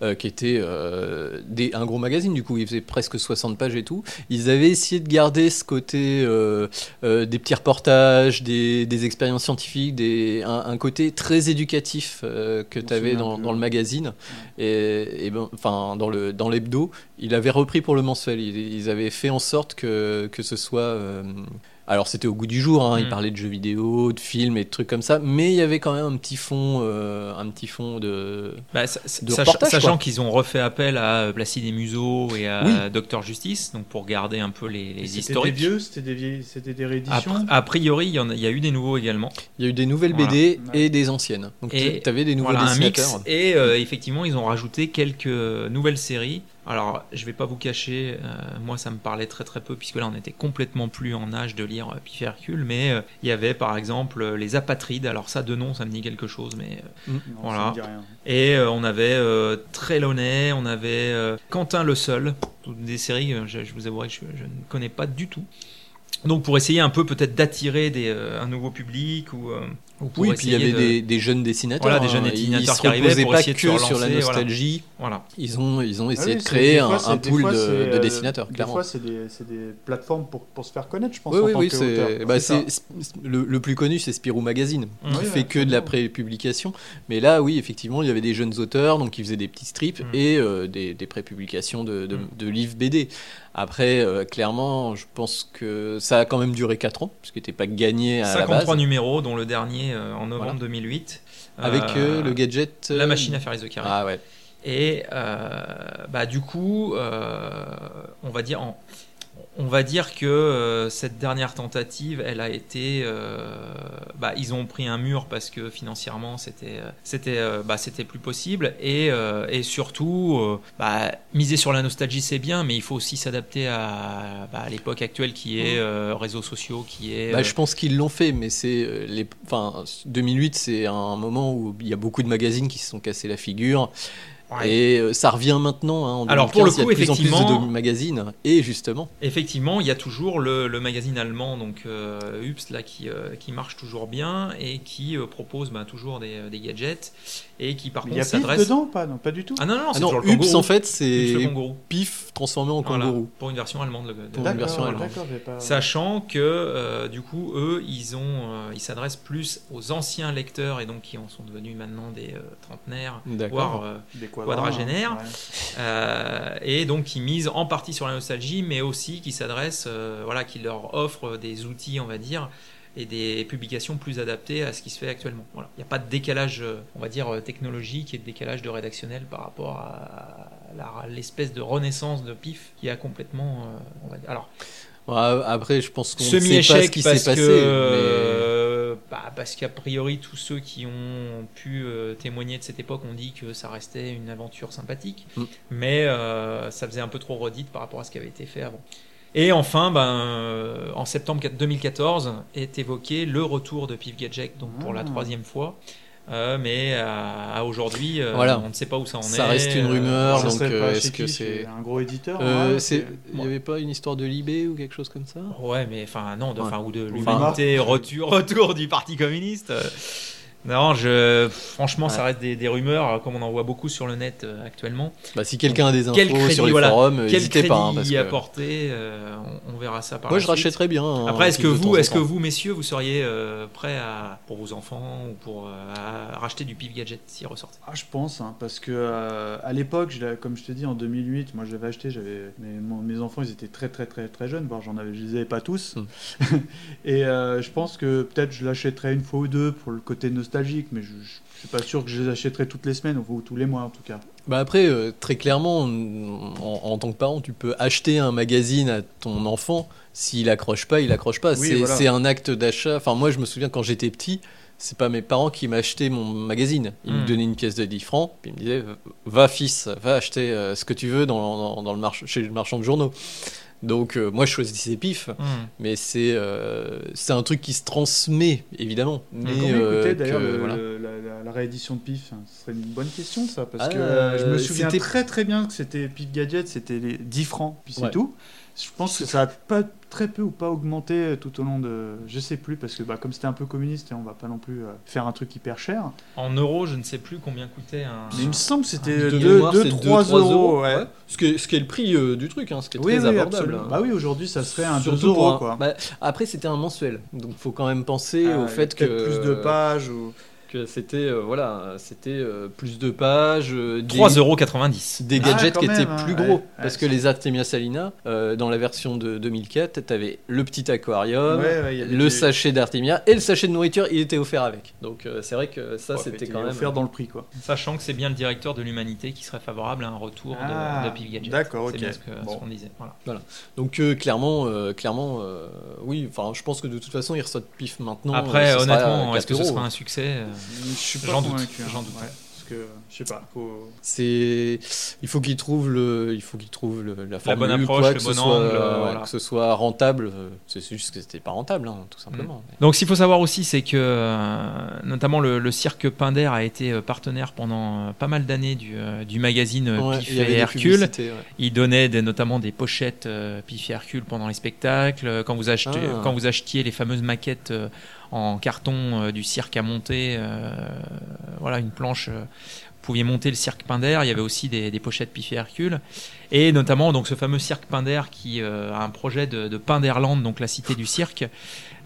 euh, qui était euh, des, un gros magazine, du coup, il faisait presque 60 pages et tout, ils avaient essayé de garder ce côté euh, des petits reportages, des, des expériences scientifiques, des, un, un côté très éducatif que tu avais dans, le magazine, et, et ben, enfin dans le dans l'hebdo, il avait repris pour le mensuel. Ils, ils avaient fait en sorte que, que ce soit alors c'était au goût du jour, hein, il Mm. parlait de jeux vidéo, de films et de trucs comme ça, mais il y avait quand même un petit fond, euh, un petit fond de. Bah, de sach- reportage, sachant qu'ils ont refait appel à Placide et Museau et à Oui. Docteur Justice, donc pour garder un peu les, les C'était des historiques. vieux, c'était des, vieilles- c'était des A, rééditions. a priori, il y, en a, il y a eu des nouveaux également. Il y a eu des nouvelles Voilà. BD Ouais. et des anciennes. Donc Et tu avais des nouveaux Voilà, un mix. dessinateurs. Et euh, effectivement, ils ont rajouté quelques nouvelles séries. Alors, je vais pas vous cacher, euh, moi ça me parlait très très peu, puisque là on était complètement plus en âge de lire euh, Pif et Hercule, mais euh, il y avait par exemple euh, les Apatrides, alors ça de nom ça me dit quelque chose, mais... Non, Voilà. Et on avait Trelawney, on avait Quentin Le Seul, des séries, je, je vous avouerai que je, je ne connais pas du tout. Donc pour essayer un peu peut-être d'attirer un nouveau public ou, ou Oui, puis il y avait de- des, des jeunes dessinateurs. Voilà, des hein. jeunes Ils dessinateurs se qui arrivaient reposaient pour pas essayer de que se sur la nostalgie. Voilà. Ils ont, ils ont Ah essayé oui, de créer des un, fois, c'est- un des pool fois, de, euh, dessinateurs, Des clairement. fois, c'est des, des plateformes pour, pour se faire connaître, je pense. Oui, en oui, tant bah, le, le plus connu, c'est Spirou Magazine, qui Oui, fait que de la pré-publication. Mais là, oui, effectivement, il y avait des jeunes auteurs, donc ils faisaient des petits strips Mm. et euh, des, des pré-publications de, de, Mm. de livres BD. Après, euh, clairement, je pense que ça a quand même duré 4 ans, parce que n'était pas gagné à la 53 base. numéros, dont le dernier euh, en novembre Voilà. 2008. Avec Euh, euh, le gadget. La machine à faire les œufs carrés. Ah ouais. Et bah, du coup, on va dire en- on va dire que euh, cette dernière tentative, elle a été, euh, bah, ils ont pris un mur parce que financièrement c'était, euh, c'était, euh, bah, c'était plus possible et, et surtout, bah, miser sur la nostalgie c'est bien, mais il faut aussi s'adapter à, bah, à l'époque actuelle qui est réseaux sociaux, qui est. Bah, je pense qu'ils l'ont fait, mais c'est les, enfin, 2008, c'est un moment où il y a beaucoup de magazines qui se sont cassés la figure, ouais. et euh, ça revient maintenant. hein, en Alors, pour le 2015, coup, il y a de plus en plus effectivement- de magazines, et justement, Effectivement, il y a toujours le, le magazine allemand, donc euh, Ups, là, qui, euh, qui marche toujours bien et qui euh, propose bah, toujours des, des gadgets et qui par Mais Il y a contre Pif s'adresse. dedans ou pas? Non, pas du tout. Ah non, non, ah c'est non, toujours le Ups kangourou. en fait, c'est. Pif transformé en Voilà, kangourou. pour une version allemande. le- Pour une version allemande. pas. Sachant que euh, du coup, eux, ils ont, euh, ils s'adressent plus aux anciens lecteurs et donc qui en sont devenus maintenant des euh, trentenaires, voire euh, Des quadragénaires. ouais. Euh, et donc qui misent en partie sur la nostalgie, mais aussi qui s'adressent, euh, voilà, qui leur offrent des outils, on va dire, et des publications plus adaptées à ce qui se fait actuellement. Voilà. Il n'y a pas de décalage, euh, on va dire, euh, technologique et de décalage de rédactionnel par rapport à l'espèce de renaissance de PIF qui a complètement, euh, on va dire. Alors, Après, je pense qu'on ne sait pas ce qui s'est passé. que, mais- bah, parce qu'a priori tous ceux qui ont pu euh, témoigner de cette époque ont dit que ça restait une aventure sympathique, Mm. mais euh, ça faisait un peu trop redite par rapport à ce qui avait été fait avant. Et enfin, ben, euh, en septembre 2014 est évoqué le retour de Pif Gadget, donc pour la Ah. troisième fois. Euh, mais à, à aujourd'hui, euh, Voilà. on ne sait pas où ça en est. Ça reste une rumeur, donc, euh, pas est-ce que c'est- un gros éditeur Euh, ouais, c'est- il n'y avait pas une histoire de Libé ou quelque chose comme ça? Ouais, mais enfin non, de, Ouais. ou de Enfin, l'humanité, retour, retour du Parti communiste. Non, je, franchement, ça reste des, des rumeurs, euh, comme on en voit beaucoup sur le net euh, actuellement. bah, Si quelqu'un a des infos Quel crédit, sur les voilà. forums, Quel n'hésitez crédit pas. hein, parce y que- apporter euh, on, on verra ça par Moi, la je suite. rachèterais bien. hein, Après, est-ce que vous, en est-ce que temps. vous, messieurs, vous seriez euh, prêts à, pour vos enfants ou pour euh, à racheter du pif gadget s'il ressortait Ah, je pense, hein, parce que euh, à l'époque, comme je te dis, en 2008, moi je l'avais acheté, j'avais mes, mon- mes enfants, ils étaient très très très très jeunes, voire j'en avais, je les avais pas tous. Mm. Et euh, je pense que peut-être je l'achèterais une fois ou deux pour le côté nostalgique, mais je, je suis pas sûr que je les achèterais toutes les semaines ou tous les mois en tout cas. Bah après, euh, très clairement, en, en tant que parent, tu peux acheter un magazine à ton enfant. S'il accroche pas, il accroche pas. Oui, c'est voilà. un acte d'achat. Enfin, moi, je me souviens quand j'étais petit, c'est pas mes parents qui m'achetaient mon magazine. Ils Hmm. me donnaient une pièce de 10 francs, puis ils me disaient Va, fils, va acheter euh, ce que tu veux dans, dans- dans le marché, chez le marchand de journaux. Donc, euh, moi, je choisissais pif. Mais c'est euh, c'est un truc qui se transmet, évidemment. Mais, euh, d'ailleurs voilà. la, la- la réédition de PIF hein Ce serait une bonne question ça, parce Ah, que euh, je me souviens c'était- très très bien que c'était PIF Gadget, c'était les 10 francs, puis c'est Ouais. tout. Je pense que ça a pas très peu ou pas augmenté euh, tout au long de. Je sais plus, parce que bah, comme c'était un peu communiste, et on va pas non plus euh, faire un truc hyper cher. En euros, je ne sais plus combien coûtait un. Mais il me semble que c'était De 2-3 mémoire, c'est 3 2-3 euros. ouais. Ce, qui est, ce qui est le prix euh, du truc, hein, ce qui est Oui, très oui, abordable. absolument. Bah oui, aujourd'hui ça serait un 2 Surtout pour euros un- quoi. bah, après, c'était un mensuel, donc faut quand même penser Ah, au fait que peut-être plus de pages ou. Que c'était euh, voilà, c'était euh, plus de pages, euh, des- 3,90€. des Ah, gadgets quand qui même, étaient hein, plus gros ouais. parce que les Artemia Salina euh, dans la version de 2004 t'avais le petit aquarium Ouais, ouais, il y avait le des- sachet d'Artemia et le sachet de nourriture il était offert avec donc euh, c'est vrai que ça Ouais, c'était quand même offert dans le prix quoi. Sachant que c'est bien le directeur de l'humanité qui serait favorable à un retour de- Ah, de, Pif Gadget. d'accord, C'est ok. bien ce que- ce Bon. qu'on disait. Voilà. donc euh, clairement euh, clairement euh, oui enfin je pense que de toute façon il ressort pif maintenant Après, euh, ce sera honnêtement, est-ce que 4 ce euros. sera un succès euh, Je suis pas J'en doute, convaincu, hein. j'en doute. Ouais. que je sais pas. Faut... C'est, il faut qu'il trouve le, il faut qu'il trouve le- la formule, bonne approche, quoi, le que bon ce soit, angle, euh, voilà. que ce soit rentable. euh, C'est juste que c'était pas rentable, hein, tout simplement. Donc, ce qu'il faut savoir aussi, c'est que euh, notamment le, le cirque Pinder a été partenaire pendant pas mal d'années du, du magazine Ouais, Pif et Hercule. ouais. Il donnait des- notamment des pochettes euh, Pif et Hercule pendant les spectacles. Quand vous, achetez, Ah. quand vous achetiez les fameuses maquettes euh, en carton euh, du cirque à monter, euh, voilà, une planche. euh, vous pouviez monter le cirque Pinder. Il y avait aussi des, des pochettes Pif et Hercule. Et notamment donc ce fameux cirque Pinder qui euh, a un projet de, de Pinderland, donc la cité du cirque,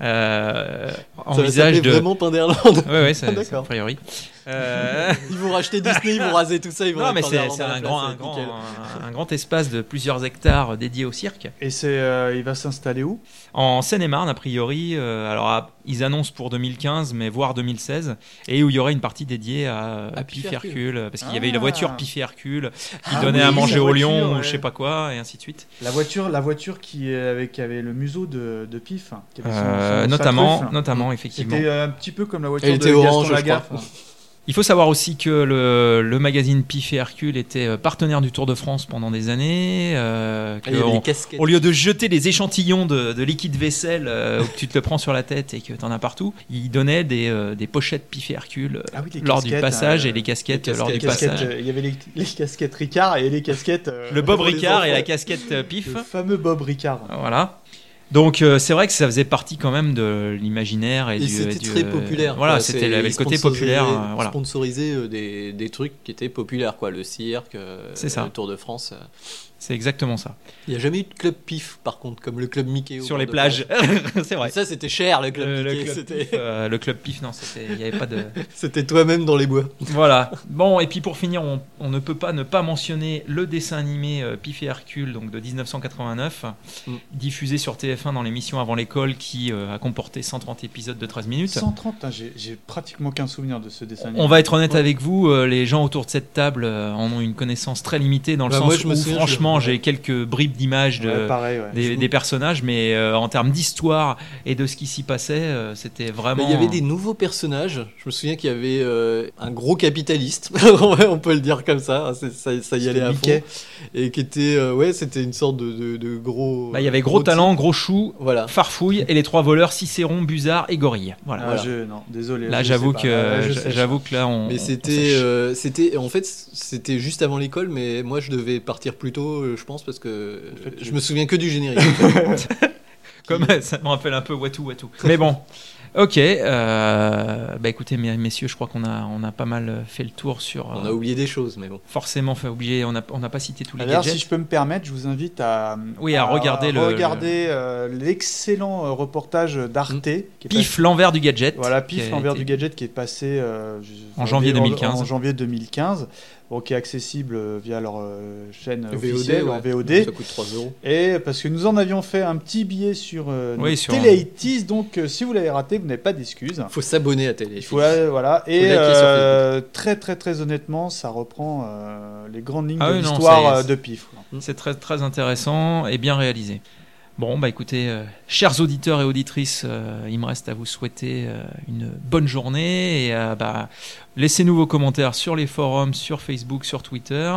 euh, Ça envisage de. vraiment Pinderland. Ouais, ouais, c'est Ah, a priori. Euh, Ils vont racheter Disney, ils vont raser tout ça, ils vont non, mais c'est un grand, un, grand, un, un grand espace de plusieurs hectares dédié au cirque. Et c'est, euh, il va s'installer où? En Seine-et-Marne, a priori, euh, alors à- ils annoncent pour 2015, mais voire 2016, et où il y aurait une partie dédiée à, À Pif Pif et Hercule. Parce qu'il y avait Ah. la voiture Pif et Hercule qui Ah donnait oui, à manger au voiture, lion ou ouais. je sais pas quoi, et ainsi de suite. La voiture, la voiture qui, qui avait le museau de, de Pif. hein, qui avait son- Euh, son- sa notamment, truffe. notamment, effectivement. C'était un petit peu comme la voiture Elle de était Gaston orange, je Lagaffe. Il faut savoir aussi que le, le magazine Pif et Hercule était euh, partenaire du Tour de France pendant des années. euh, Ah. Au lieu de jeter des échantillons de, de liquide vaisselle euh, où tu te le prends sur la tête et que tu en as partout, il donnait des, euh, des pochettes Pif et Hercule Ah oui, lors du passage et les casquettes les lors du casquettes, passage. il y avait les, les casquettes Ricard et les casquettes. Le Bob Ricard et la casquette Pif. Le fameux Bob Ricard. Voilà. Donc euh, c'est vrai que ça faisait partie quand même de l'imaginaire et, Et du. c'était très populaire. Voilà, c'était le, côté populaire. euh, voilà. Sponsoriser euh, des, des trucs qui étaient populaires, quoi. Le cirque, euh, le Tour de France. C'est exactement ça. Il n'y a jamais eu de club pif, par contre, comme le club Mickey. Sur les plages, c'est vrai. Ça, c'était cher, le club Euh, le, club pif, euh, le club pif, non, c'était- il n'y avait pas de. c'était toi-même dans les bois. Voilà. Bon, et puis pour finir, on, on ne peut pas ne pas mentionner le dessin animé euh, Pif et Hercule, donc de 1989, Mm. diffusé sur TF1 dans l'émission Avant l'école, qui euh, a comporté 130 épisodes de 13 minutes. 130, hein, j'ai pratiquement qu'un souvenir de ce dessin. On va être honnête Ouais. avec vous, euh, les gens autour de cette table euh, en ont une connaissance très limitée dans le Bah, sens moi, je me où souviens, franchement j'ai quelques bribes d'images de, Ouais, pareil, ouais. des, des personnages, mais euh, en termes d'histoire et de ce qui s'y passait, euh, c'était Mais vraiment. il y avait des nouveaux personnages. Je me souviens qu'il y avait euh, un gros capitaliste, on peut le dire comme ça. C'est- Ça, ça y allait à Mickey. fond. Et qui était, euh, ouais, c'était une sorte de, de, de gros. Bah, il y avait gros type. talent, gros chou, Voilà. farfouille et les trois voleurs Cicéron, Buzard et Gorille. Voilà. Ah, Voilà. je- non, désolé. Là, j'avoue que j'avoue que là, on. Mais c'était, euh, c'était, en fait, c'était juste avant l'école, mais moi je devais partir plus tôt, euh, je pense, parce que En fait, je tu- me souviens que du générique. Comme ça me rappelle un peu Watou Watou. Mais bon. Ok, euh, bah écoutez mes- messieurs, je crois qu'on a on a pas mal fait le tour sur. On euh, a oublié des choses, mais bon. forcément fait oublier, on n'a on n'a pas cité tous les Alors, gadgets. si je peux me permettre, je vous invite à, Oui, à regarder le- regarder, euh, l'excellent euh, reportage d'Arte. est Pif, l'envers du gadget. Voilà, Pif, l'envers été- du gadget qui est passé euh, je- En janvier 2015. En, janvier 2015, bon, qui est accessible euh, via leur euh, chaîne VOD, officielle ouais. en VOD. Ça coûte 3 euros. Et parce que nous en avions fait un petit billet sur euh, Oui, notre sur Télé 80s, donc euh, si vous l'avez raté, vous n'avez pas d'excuses. Faut s'abonner à Télé. Il euh, voilà. Et euh, très très très honnêtement, ça reprend euh, les grandes lignes Ah de oui, l'histoire euh, de Pif. C'est très très intéressant et bien réalisé. Bon, bah écoutez, euh, chers auditeurs et auditrices, euh, il me reste à vous souhaiter euh, une bonne journée et euh, bah, laissez-nous vos commentaires sur les forums, sur Facebook, sur Twitter.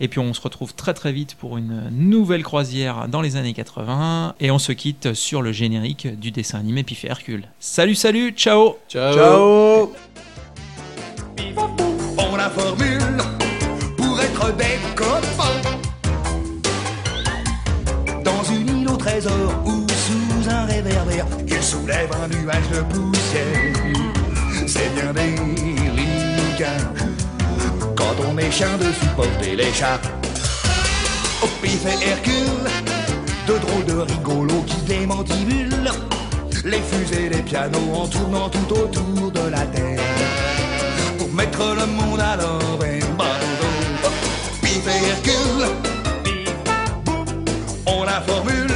Et puis on se retrouve très très vite pour une nouvelle croisière dans les années 80 et on se quitte sur le générique du dessin animé Pif et Hercule. Salut, salut, ciao Ciao. Ciao On la formule pour être des copains. Trésor ou sous un réverbère, il soulève un nuage de poussière. C'est bien délicat quand on est chien de supporter les chats. Au pif et Hercule, de drôles de rigolos qui démantibulent les fusées, les pianos en tournant tout autour de la terre pour mettre le monde à l'envers. Pif et Hercule, on la formule